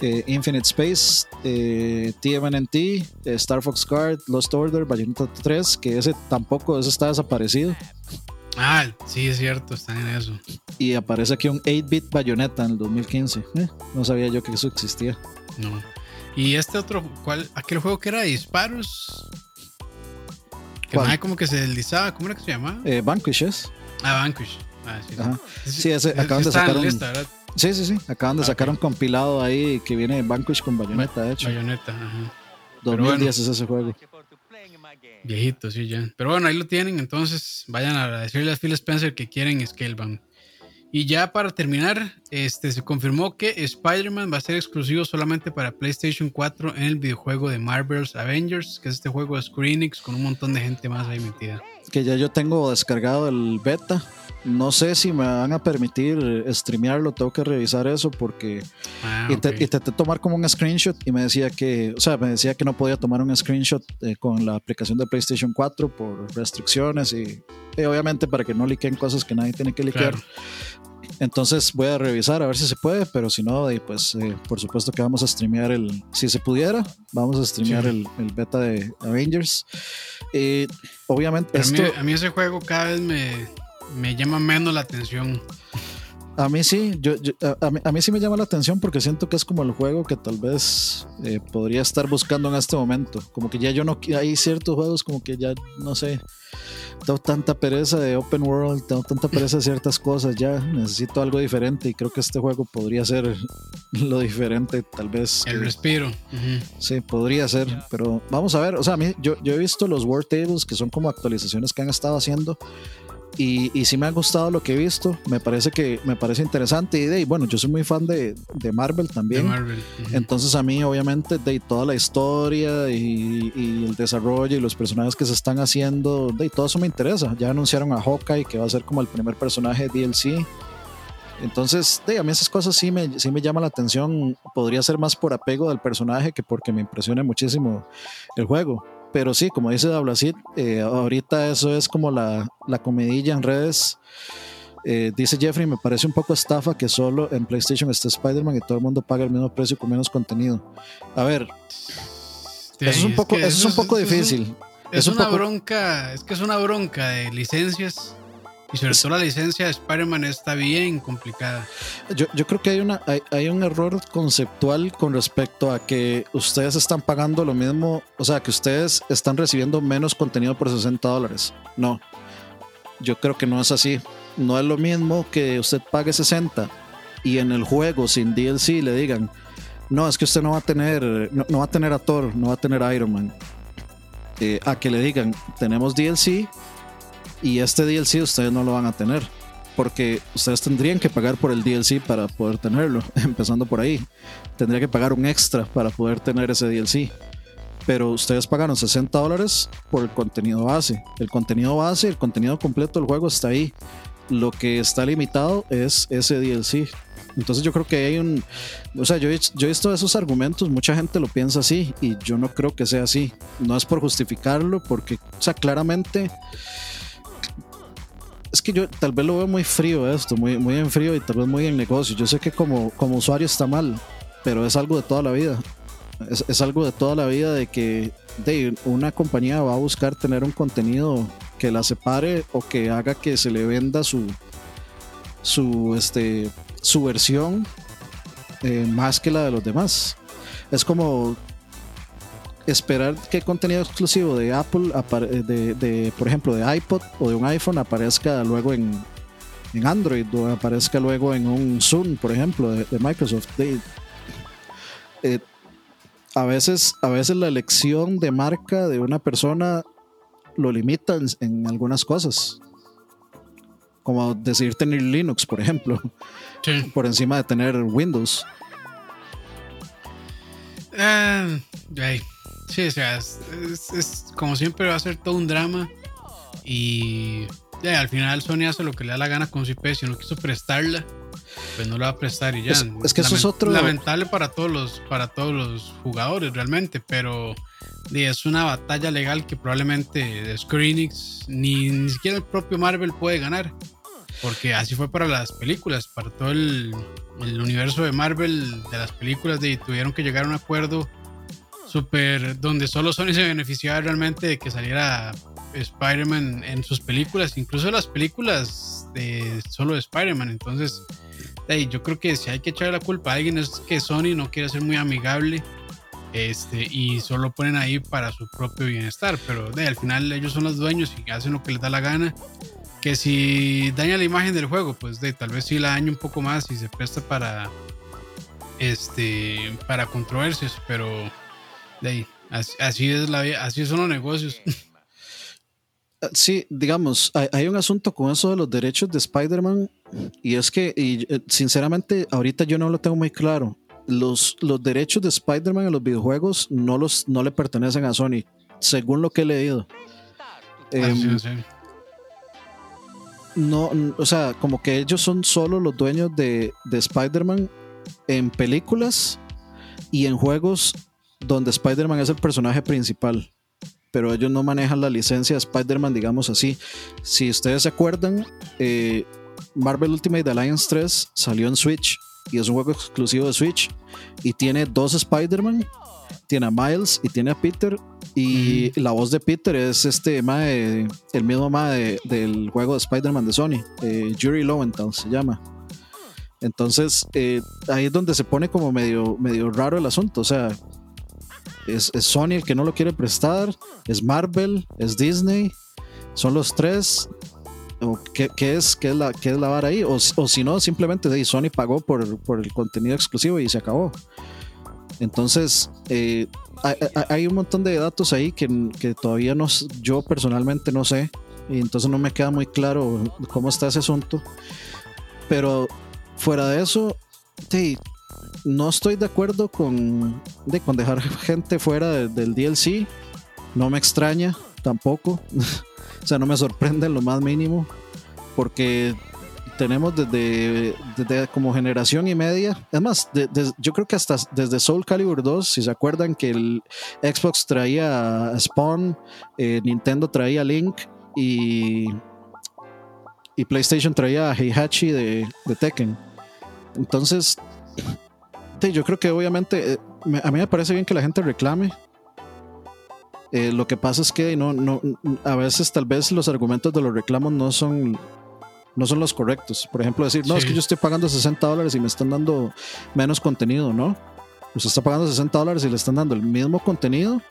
eh, Infinite Space, eh, TMNT, eh, Star Fox Guard, Lost Order, Bayonetta 3, que ese tampoco, ese está desaparecido. Ah, sí, es cierto, está en eso. Y aparece aquí un 8-bit Bayonetta en el 2015. Eh, no sabía yo que eso existía. No. Y este otro, ¿cuál? Aquel juego que era de disparos. Que más como que se deslizaba, ¿cómo era que se llamaba? Vanquish es. Ah, Vanquish. Ah, sí. sí, ese, acaban de sacar un, Sí, sí, sí. Acaban de ah, sacar un compilado ahí que viene Vanquish con bayoneta, de hecho. Bayoneta, ajá. 2010 es ese juego. Viejito, sí, ya. Pero bueno, ahí lo tienen. Entonces, vayan a decirle a Phil Spencer que quieren Scalebound. Y ya para terminar, este, se confirmó que Spider-Man va a ser exclusivo solamente para PlayStation 4 en el videojuego de Marvel's Avengers, que es este juego de Square Enix con un montón de gente más ahí metida. Que ya yo tengo descargado el beta no sé si me van a permitir streamearlo, tengo que revisar eso porque ah, intenté tomar como un screenshot y me decía que, o sea, me decía que no podía tomar un screenshot eh, con la aplicación de PlayStation 4 por restricciones y, obviamente para que no liquen cosas que nadie tiene que liquear. Entonces voy a revisar a ver si se puede, pero si no, pues eh, por supuesto que vamos a streamear el, si se pudiera, vamos a streamear el, beta de Avengers. Y obviamente... a mí ese juego cada vez me, me llama menos la atención. A mí sí, yo, a, mí, sí me llama la atención porque siento que es como el juego que tal vez eh, podría estar buscando en este momento. Como que ya yo no, hay ciertos juegos como que ya, no sé, tengo tanta pereza de open world, tengo tanta pereza de ciertas cosas, ya necesito algo diferente y creo que este juego podría ser lo diferente, tal vez. El respiro. Sí, podría ser, pero vamos a ver, o sea, a mí, yo, yo he visto los World Tables que son como actualizaciones que han estado haciendo y, y sí me ha gustado lo que he visto. Me parece que me parece interesante. Y, bueno, yo soy muy fan de, de Marvel también. Entonces a mí obviamente de toda la historia y, y, el desarrollo y los personajes que se están haciendo, de todo eso me interesa. Ya anunciaron a Hawkeye que va a ser como el primer personaje de DLC. Entonces, de, a mí esas cosas sí me, sí me llaman la atención. Podría ser más por apego del personaje que porque me impresione muchísimo el juego. Pero sí, como dice Dablacid, eh, ahorita eso es como la, la comedilla en redes. Eh, dice Jeffrey, me parece un poco estafa que solo en PlayStation esté Spider-Man y todo el mundo paga el mismo precio con menos contenido. A ver, eso es un poco, eso es un poco difícil. Es, una bronca, es que es una bronca de licencias y sobre todo la licencia de Spider-Man está bien complicada. Yo, yo creo que hay, una, hay, hay, un error conceptual con respecto a que ustedes están pagando lo mismo, o sea, que ustedes están recibiendo menos contenido por 60 dólares. No, yo creo que no es así. No es lo mismo que usted pague 60 y en el juego sin DLC le digan, no, es que usted no va a tener, no, va a tener a Thor, no va a tener a Iron Man. Eh, a que le digan, tenemos DLC y este DLC ustedes no lo van a tener. Porque ustedes tendrían que pagar por el DLC para poder tenerlo. Empezando por ahí. Tendría que pagar un extra para poder tener ese DLC. Pero ustedes pagaron 60 dólares por el contenido base. El contenido base, el contenido completo del juego está ahí. Lo que está limitado es ese DLC. Entonces yo creo que hay un... O sea, yo, yo he visto esos argumentos, mucha gente lo piensa así y yo no creo que sea así. No es por justificarlo, porque, o sea, claramente es que yo tal vez lo veo muy frío esto, muy, muy en frío y tal vez muy en negocio. Yo sé que como, como usuario está mal, pero es algo de toda la vida. Es, algo de toda la vida de que una compañía va a buscar tener un contenido que la separe o que haga que se le venda su, su, este, su versión eh, más que la de los demás. Es como esperar que contenido exclusivo de Apple, de, de, por ejemplo, de iPod o de un iPhone aparezca luego en, en Android o aparezca luego en un Zoom, por ejemplo, de, Microsoft. Eh, a, veces, a veces la elección de marca de una persona lo limita en, algunas cosas. Como decidir tener Linux, por ejemplo, por encima de tener Windows. Uh, Sí, o sea, es, como siempre va a ser todo un drama. Y al final Sony hace lo que le da la gana con su IP. Si no quiso prestarla, pues no lo va a prestar y ya. Es, que eso es otro. Lamentable para todos los, para todos los jugadores realmente, pero es una batalla legal que probablemente de Screenix ni, ni siquiera el propio Marvel puede ganar. Porque así fue para las películas, para todo el, el universo de Marvel, de las películas, de, tuvieron que llegar a un acuerdo súper, donde solo Sony se beneficiaba realmente de que saliera Spider-Man en sus películas, incluso las películas solo de Spider-Man. Entonces, yo creo que si hay que echarle la culpa a alguien es que Sony no quiere ser muy amigable este, y solo ponen ahí para su propio bienestar. Pero de, al final ellos son los dueños y hacen lo que les da la gana. Que si daña la imagen del juego, pues de, tal vez sí la daña un poco más y se presta para este para controversias, pero de así, es la así son los negocios. Ah, sí, digamos, hay, un asunto con eso de los derechos de Spider-Man y es que, y, eh, sinceramente, ahorita yo no lo tengo muy claro. Los, los derechos de Spider-Man en los videojuegos no, los, no le pertenecen a Sony, según lo que he leído. Em, no, o sea, como que ellos son solo los dueños de, de Spider-Man en películas y en juegos donde Spider-Man es el personaje principal pero ellos no manejan la licencia de Spider-Man, digamos así. Si ustedes se acuerdan, eh, Marvel Ultimate Alliance 3 salió en Switch y es un juego exclusivo de Switch y tiene dos Spider-Man. Tiene a Miles y tiene a Peter. Y la voz de Peter es este el mismo ma del juego de Spider-Man de Sony, eh, Jury Lowenthal se llama. Entonces, eh, ahí es donde se pone como medio, medio raro el asunto. O sea, es, Sony el que no lo quiere prestar, es Marvel, es Disney, son los tres. ¿Qué, es, qué, es, la, qué es la vara ahí? O, si no, simplemente Sony pagó por, el contenido exclusivo y se acabó. Entonces, eh, hay, un montón de datos ahí que, todavía no, yo personalmente no sé. Y entonces no me queda muy claro cómo está ese asunto. Pero fuera de eso, sí, no estoy de acuerdo con, de, con dejar gente fuera del DLC. No me extraña tampoco. o sea, no me sorprende en lo más mínimo. Porque tenemos desde, como generación y media. Es más, yo creo que hasta desde Soul Calibur 2, si se acuerdan que el Xbox traía Spawn, eh, Nintendo traía Link y, y PlayStation traía Heihachi de, de Tekken. Entonces, yo creo que obviamente eh, a mí me parece bien que la gente reclame. Eh, lo que pasa es que no, no, a veces tal vez los argumentos de los reclamos no son, no son los correctos. Por ejemplo, decir, no, es que yo estoy pagando 60 dólares y me están dando menos contenido, ¿no? Usted está pagando 60 dólares y le están dando el mismo contenido.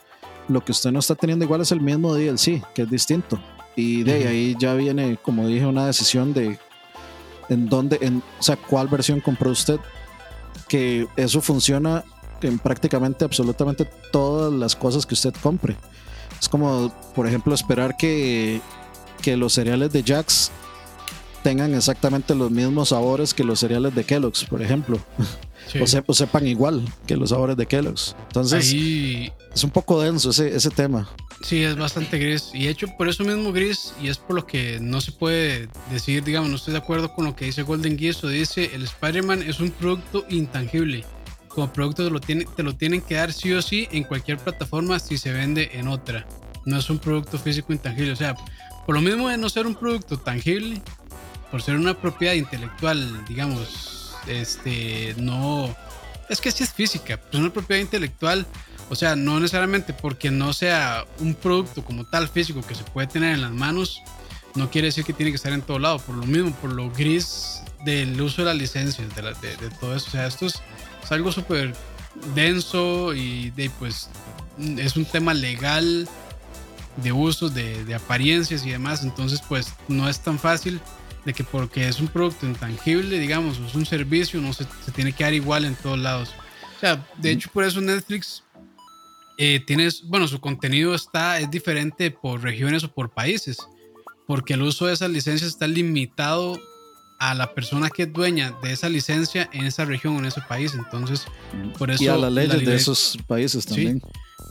Lo que usted no está teniendo igual es el mismo DLC, que es distinto. Y de ahí ya viene, como dije, una decisión de en dónde, en, o sea, cuál versión compró usted que eso funciona en prácticamente absolutamente todas las cosas que usted compre. Es como, por ejemplo, esperar que, que los cereales de Jax tengan exactamente los mismos sabores que los cereales de Kellogg's, por ejemplo. O, sepan igual que los sabores de Kellogg's. Entonces, es un poco denso ese, ese tema. Sí, es bastante gris. Y hecho por eso mismo gris, y es por lo que no se puede decir, digamos, no estoy de acuerdo con lo que dice Golden Geese, o dice, el Spider-Man es un producto intangible. Como producto te lo, tiene, te lo tienen que dar sí o sí en cualquier plataforma si se vende en otra. No es un producto físico intangible. O sea, por lo mismo de no ser un producto tangible, por ser una propiedad intelectual, digamos, este, no... Es que sí es física, pues es una propiedad intelectual o sea, no necesariamente porque no sea un producto como tal físico que se puede tener en las manos, no quiere decir que tiene que estar en todo lado. Por lo mismo, por lo gris del uso de las licencias, de, de, todo eso. O sea, esto es, algo súper denso y de, pues es un tema legal de uso, de, apariencias y demás. Entonces, pues no es tan fácil de que porque es un producto intangible, digamos, es un servicio, no se, se tiene que dar igual en todos lados. O sea, de hecho, por eso Netflix eh, tienes, bueno, su contenido está, es diferente por regiones o por países, porque el uso de esas licencias está limitado a la persona que es dueña de esa licencia en esa región o en ese país. Entonces, por eso. Y a las leyes de esos países también.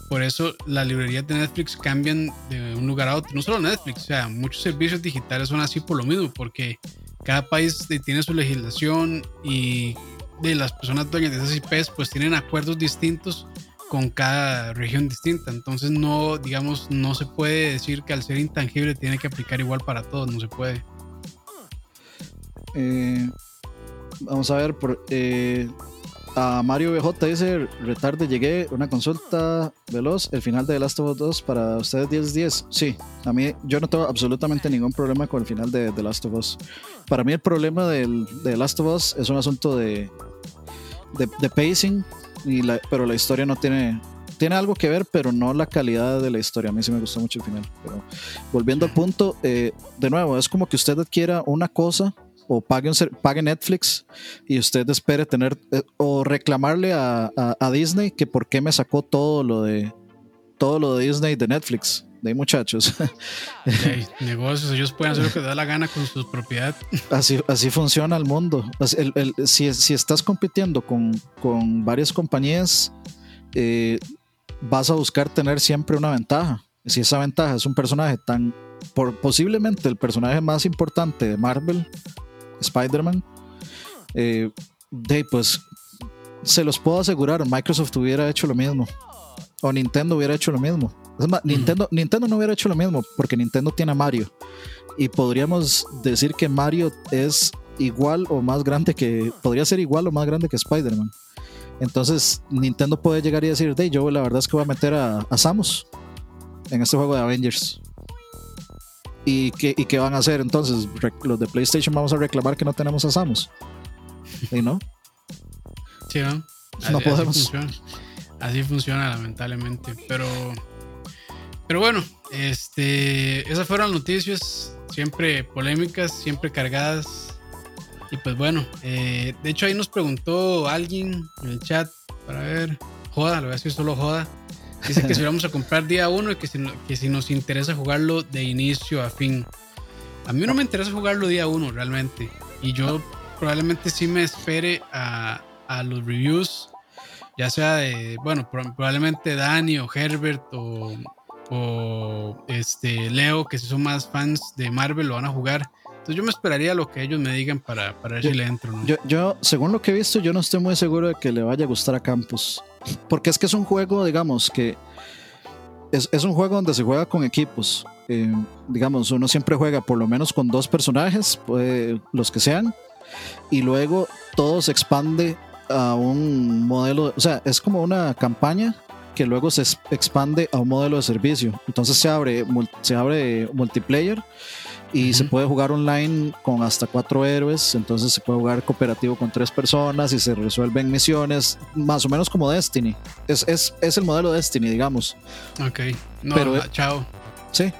por eso las librerías de Netflix cambian de un lugar a otro. No solo Netflix, o sea, muchos servicios digitales son así por lo mismo, porque cada país tiene su legislación y de las personas dueñas de esas IPs pues tienen acuerdos distintos con cada región distinta. Entonces no, digamos, no se puede decir que al ser intangible tiene que aplicar igual para todos, no se puede. Eh, vamos a ver, por, eh, a Mario BJ dice, retarde llegué, una consulta veloz, el final de The Last of Us 2 para ustedes 10-10. Sí, a mí yo no tengo absolutamente ningún problema con el final de The Last of Us. Para mí el problema del, de The Last of Us es un asunto de, de, de pacing pero la historia no tiene, tiene algo que ver, pero no la calidad de la historia. A mí sí me gustó mucho el final. Pero volviendo al punto, eh, de nuevo, es como que usted adquiera una cosa o pague, pague Netflix y usted espere tener eh, o reclamarle a, a, Disney que por qué me sacó todo lo de todo lo de Disney de Netflix. De ahí, muchachos. negocios, ellos pueden hacer lo que da la gana con sus propiedades. Así, así funciona el mundo. si, si, estás compitiendo con, con varias compañías, eh, vas a buscar tener siempre una ventaja. Si esa ventaja es un personaje tan, por, posiblemente el personaje más importante de Marvel, Spider-Man, eh, pues se los puedo asegurar, Microsoft hubiera hecho lo mismo. O Nintendo hubiera hecho lo mismo. Nintendo, Nintendo no hubiera hecho lo mismo porque Nintendo tiene a Mario. Y podríamos decir que Mario es igual o más grande que. Podría ser igual o más grande que Spider-Man. Entonces Nintendo puede llegar y decir, de yo la verdad es que voy a meter a, Samus en este juego de Avengers. ¿Y qué, ¿Y qué van a hacer entonces? Los de PlayStation vamos a reclamar que no tenemos a Samus. ¿Y no? Sí, ¿no? no podemos. Así funciona. lamentablemente. Pero, pero bueno, este, esas fueron noticias siempre polémicas, siempre cargadas y pues bueno, eh, de hecho ahí nos preguntó alguien en el chat para ver, joda, lo voy a decir solo joda. Dice que si vamos a comprar día uno y que si, que si nos interesa jugarlo de inicio a fin. A mí no me interesa jugarlo día uno realmente. Y yo probablemente sí me espere a, a los reviews, ya sea de, bueno, probablemente Dani o Herbert o, o este Leo, que si son más fans de Marvel, lo van a jugar yo me esperaría lo que ellos me digan para, para ver si le entro. Yo, según lo que he visto, yo no estoy muy seguro de que le vaya a gustar a Campus. Porque es que es un juego, digamos, que es, es un juego donde se juega con equipos. Eh, digamos, uno siempre juega por lo menos con dos personajes, los que sean, y luego todo se expande a un modelo, o sea, es como una campaña que luego se expande a un modelo de servicio. Entonces se abre, se abre multiplayer y se puede jugar online con hasta cuatro héroes, entonces se puede jugar cooperativo con tres personas y se resuelven misiones, más o menos como Destiny. Es, es, es el modelo Destiny, digamos. Ok, no, Pero, chao. Sí.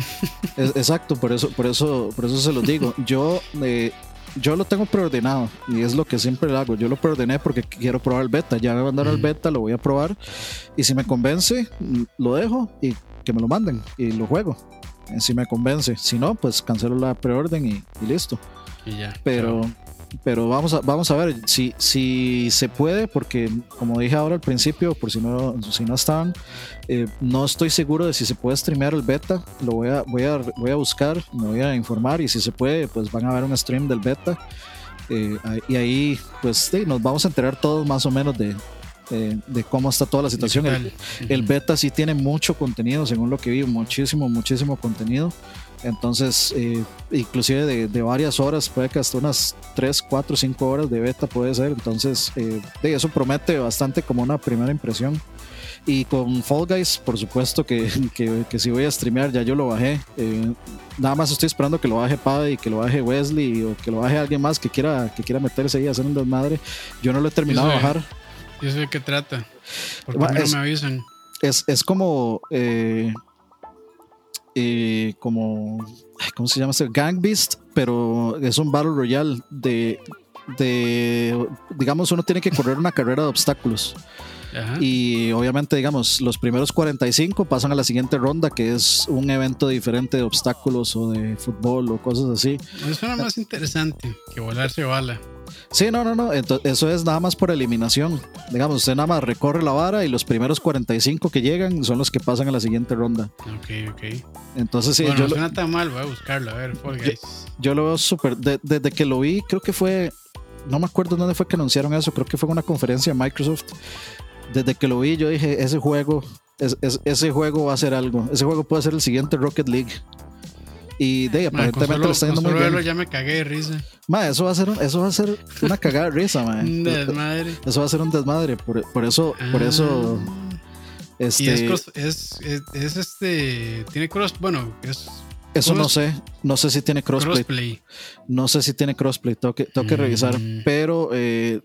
exacto, por eso, por eso, por eso se lo digo. Yo eh, yo lo tengo preordenado y es lo que siempre hago. Yo lo preordené porque quiero probar el beta. Ya me mandaron el beta, lo voy a probar y si me convence, lo dejo y que me lo manden y lo juego si me convence. Si no, pues cancelo la preorden y, y listo. Y ya. Pero, pero vamos a, vamos a ver si, si se puede, porque como dije ahora al principio, por si no, si no estaban, eh, no estoy seguro de si se puede streamear el beta. Lo voy a, voy a, voy a buscar, me voy a informar y si se puede, pues van a ver un stream del beta. Eh, y ahí, pues nos vamos a enterar todos más o menos de, de cómo está toda la situación. El, beta sí tiene mucho contenido, según lo que vi, muchísimo, muchísimo contenido. Entonces, eh, inclusive de, varias horas, puede que hasta unas 3, 4, 5 horas de beta puede ser. Entonces, eh, eso promete bastante como una primera impresión. Y con Fall Guys, por supuesto que, que, si voy a streamear, ya yo lo bajé. Eh, nada más estoy esperando que lo baje Paddy, que lo baje Wesley o que lo baje alguien más que quiera, que quiera meterse ahí a hacer un desmadre. Yo no lo he terminado de bajar. ¿Y sé de qué trata? Porque no me avisan. Es, es como. Eh, eh, como. ¿Cómo se llama? Gang Beast, pero es un Battle Royale de. de digamos, uno tiene que correr una carrera de obstáculos. Y obviamente, digamos, los primeros 45 pasan a la siguiente ronda, que es un evento diferente de obstáculos o de fútbol o cosas así. Eso suena más interesante que volarse bala. Sí, no, no, no. eso es nada más por eliminación. Digamos, usted nada más recorre la vara y los primeros 45 que llegan son los que pasan a la siguiente ronda. Ok, ok. Entonces, sí. Bueno, yo no suena tan mal, voy a buscarlo, a ver, Yo, lo veo súper. desde que lo vi, creo que fue. No me acuerdo dónde fue que anunciaron eso. Creo que fue en una conferencia de Microsoft. Desde que lo vi, yo dije: ese juego, ese juego va a ser algo. Ese juego puede ser el siguiente Rocket League. Y de aparentemente le está yendo muy bien. ya me cagué de risa. Ma, eso va a ser, eso va a ser una cagada de risa, ma. un desmadre. Eso va a ser un desmadre. Por, por eso, por eso. Este, y es, es, es, este. Tiene cross. Bueno, es. Eso no sé. No sé si tiene crossplay. No sé si tiene crossplay. Tengo que, tengo que revisar. Mm. Pero. Eh,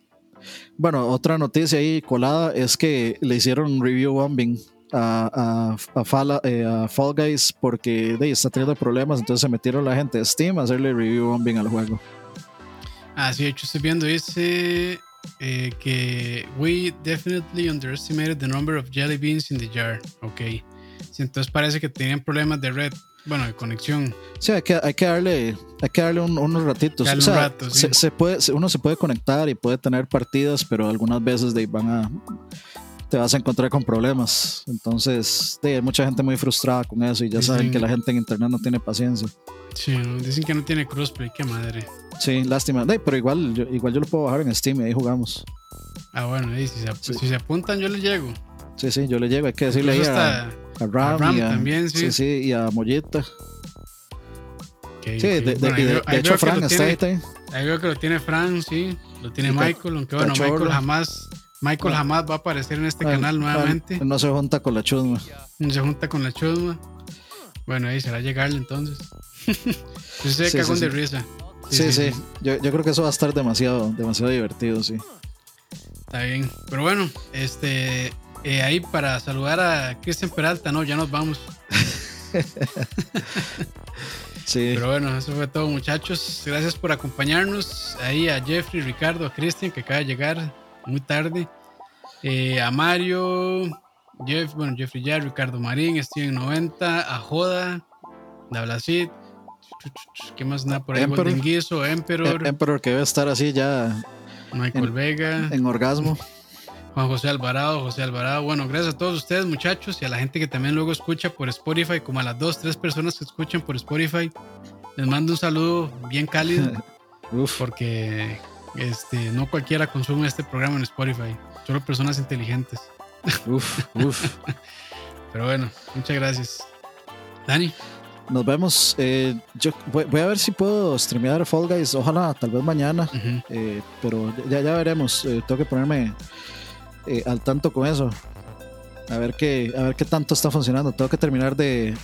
Bueno, otra noticia ahí colada es que le hicieron review bombing a, a, eh, a, Fall Guys porque de, está teniendo problemas, entonces se metieron la gente de Steam a hacerle review bombing al juego. Ah, sí, de hecho estoy viendo dice eh, que we definitely underestimated the number of jelly beans in the jar. Ok. entonces parece que tenían problemas de red. Bueno, de conexión. Sí, hay que, hay que darle, hay que darle unos ratitos. o sea, se, puede, uno se puede conectar y puede tener partidas, pero algunas veces de, van a te vas a encontrar con problemas. Entonces, hay mucha gente muy frustrada con eso y ya saben que la gente en internet no tiene paciencia. Sí, dicen que no tiene crossplay, qué madre. Sí, lástima. pero igual yo, igual yo lo puedo bajar en Steam y ahí jugamos. Ah, bueno, si, se, apuntan yo le llego. Sí, sí, yo le llego. Hay que decirle ahí a, Ram, también, sí. Sí, sí, y a Mollita. sí, de, hecho Frank está ahí, ahí. veo que lo tiene Frank, sí. Lo tiene Michael, aunque bueno, Michael jamás Michael jamás va a aparecer en este canal nuevamente. No se junta con la chusma. No se junta con la chusma. Bueno, ahí será llegarle entonces. Yo sé sí, de risa. Sí, sí. Yo, yo, creo que eso va a estar demasiado, demasiado divertido, sí. Está bien. Pero bueno, este eh, ahí para saludar a Cristian Peralta, no, ya nos vamos. sí. Pero bueno, eso fue todo, muchachos. Gracias por acompañarnos. Ahí a Jeffrey, Ricardo, a Cristian, que acaba de llegar muy tarde. Eh, a Mario, Jeff, bueno, Jeffrey ya, Ricardo Marín, Steven 90, a Joda, Dablasit, ¿qué más nada por ahí? Emperor, Emperor, Emperor. Emperor que debe estar así ya. Michael Vega. En orgasmo. Juan José Alvarado, José Alvarado. Bueno, gracias a todos ustedes, muchachos, y a la gente que también luego escucha por Spotify, como a las dos, tres personas que escuchan por Spotify. Les mando un saludo bien cálido. Uf. Porque este, no cualquiera consume este programa en Spotify, solo personas inteligentes. Uf, uf. Pero bueno, muchas gracias. Dani. Nos vemos. Eh, yo voy, a ver si puedo streamear Fall Guys. Ojalá, tal vez mañana. Eh, pero ya, ya veremos. Eh, tengo que ponerme al tanto con eso. A ver qué, a ver qué tanto está funcionando. Tengo que terminar de.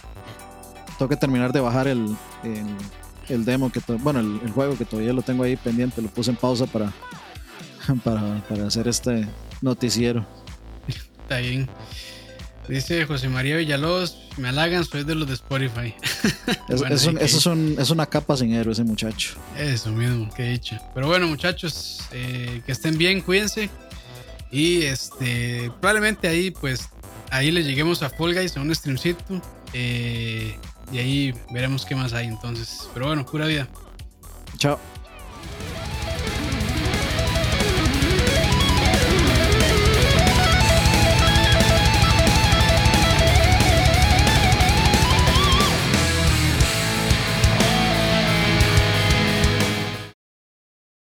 Tengo que terminar de bajar el el demo que bueno el, juego que todavía lo tengo ahí pendiente lo puse en pausa para para, hacer este noticiero. Está bien. Dice José María Villalobos me halagan soy de los de Spotify es, es, una capa sin héroe ese muchacho. Eso mismo que he dicho pero bueno muchachos eh, que estén bien cuídense. Y este probablemente ahí pues ahí le lleguemos a Fall Guys a un streamcito. Eh, y ahí veremos qué más hay entonces. Pero bueno, pura vida. Chao.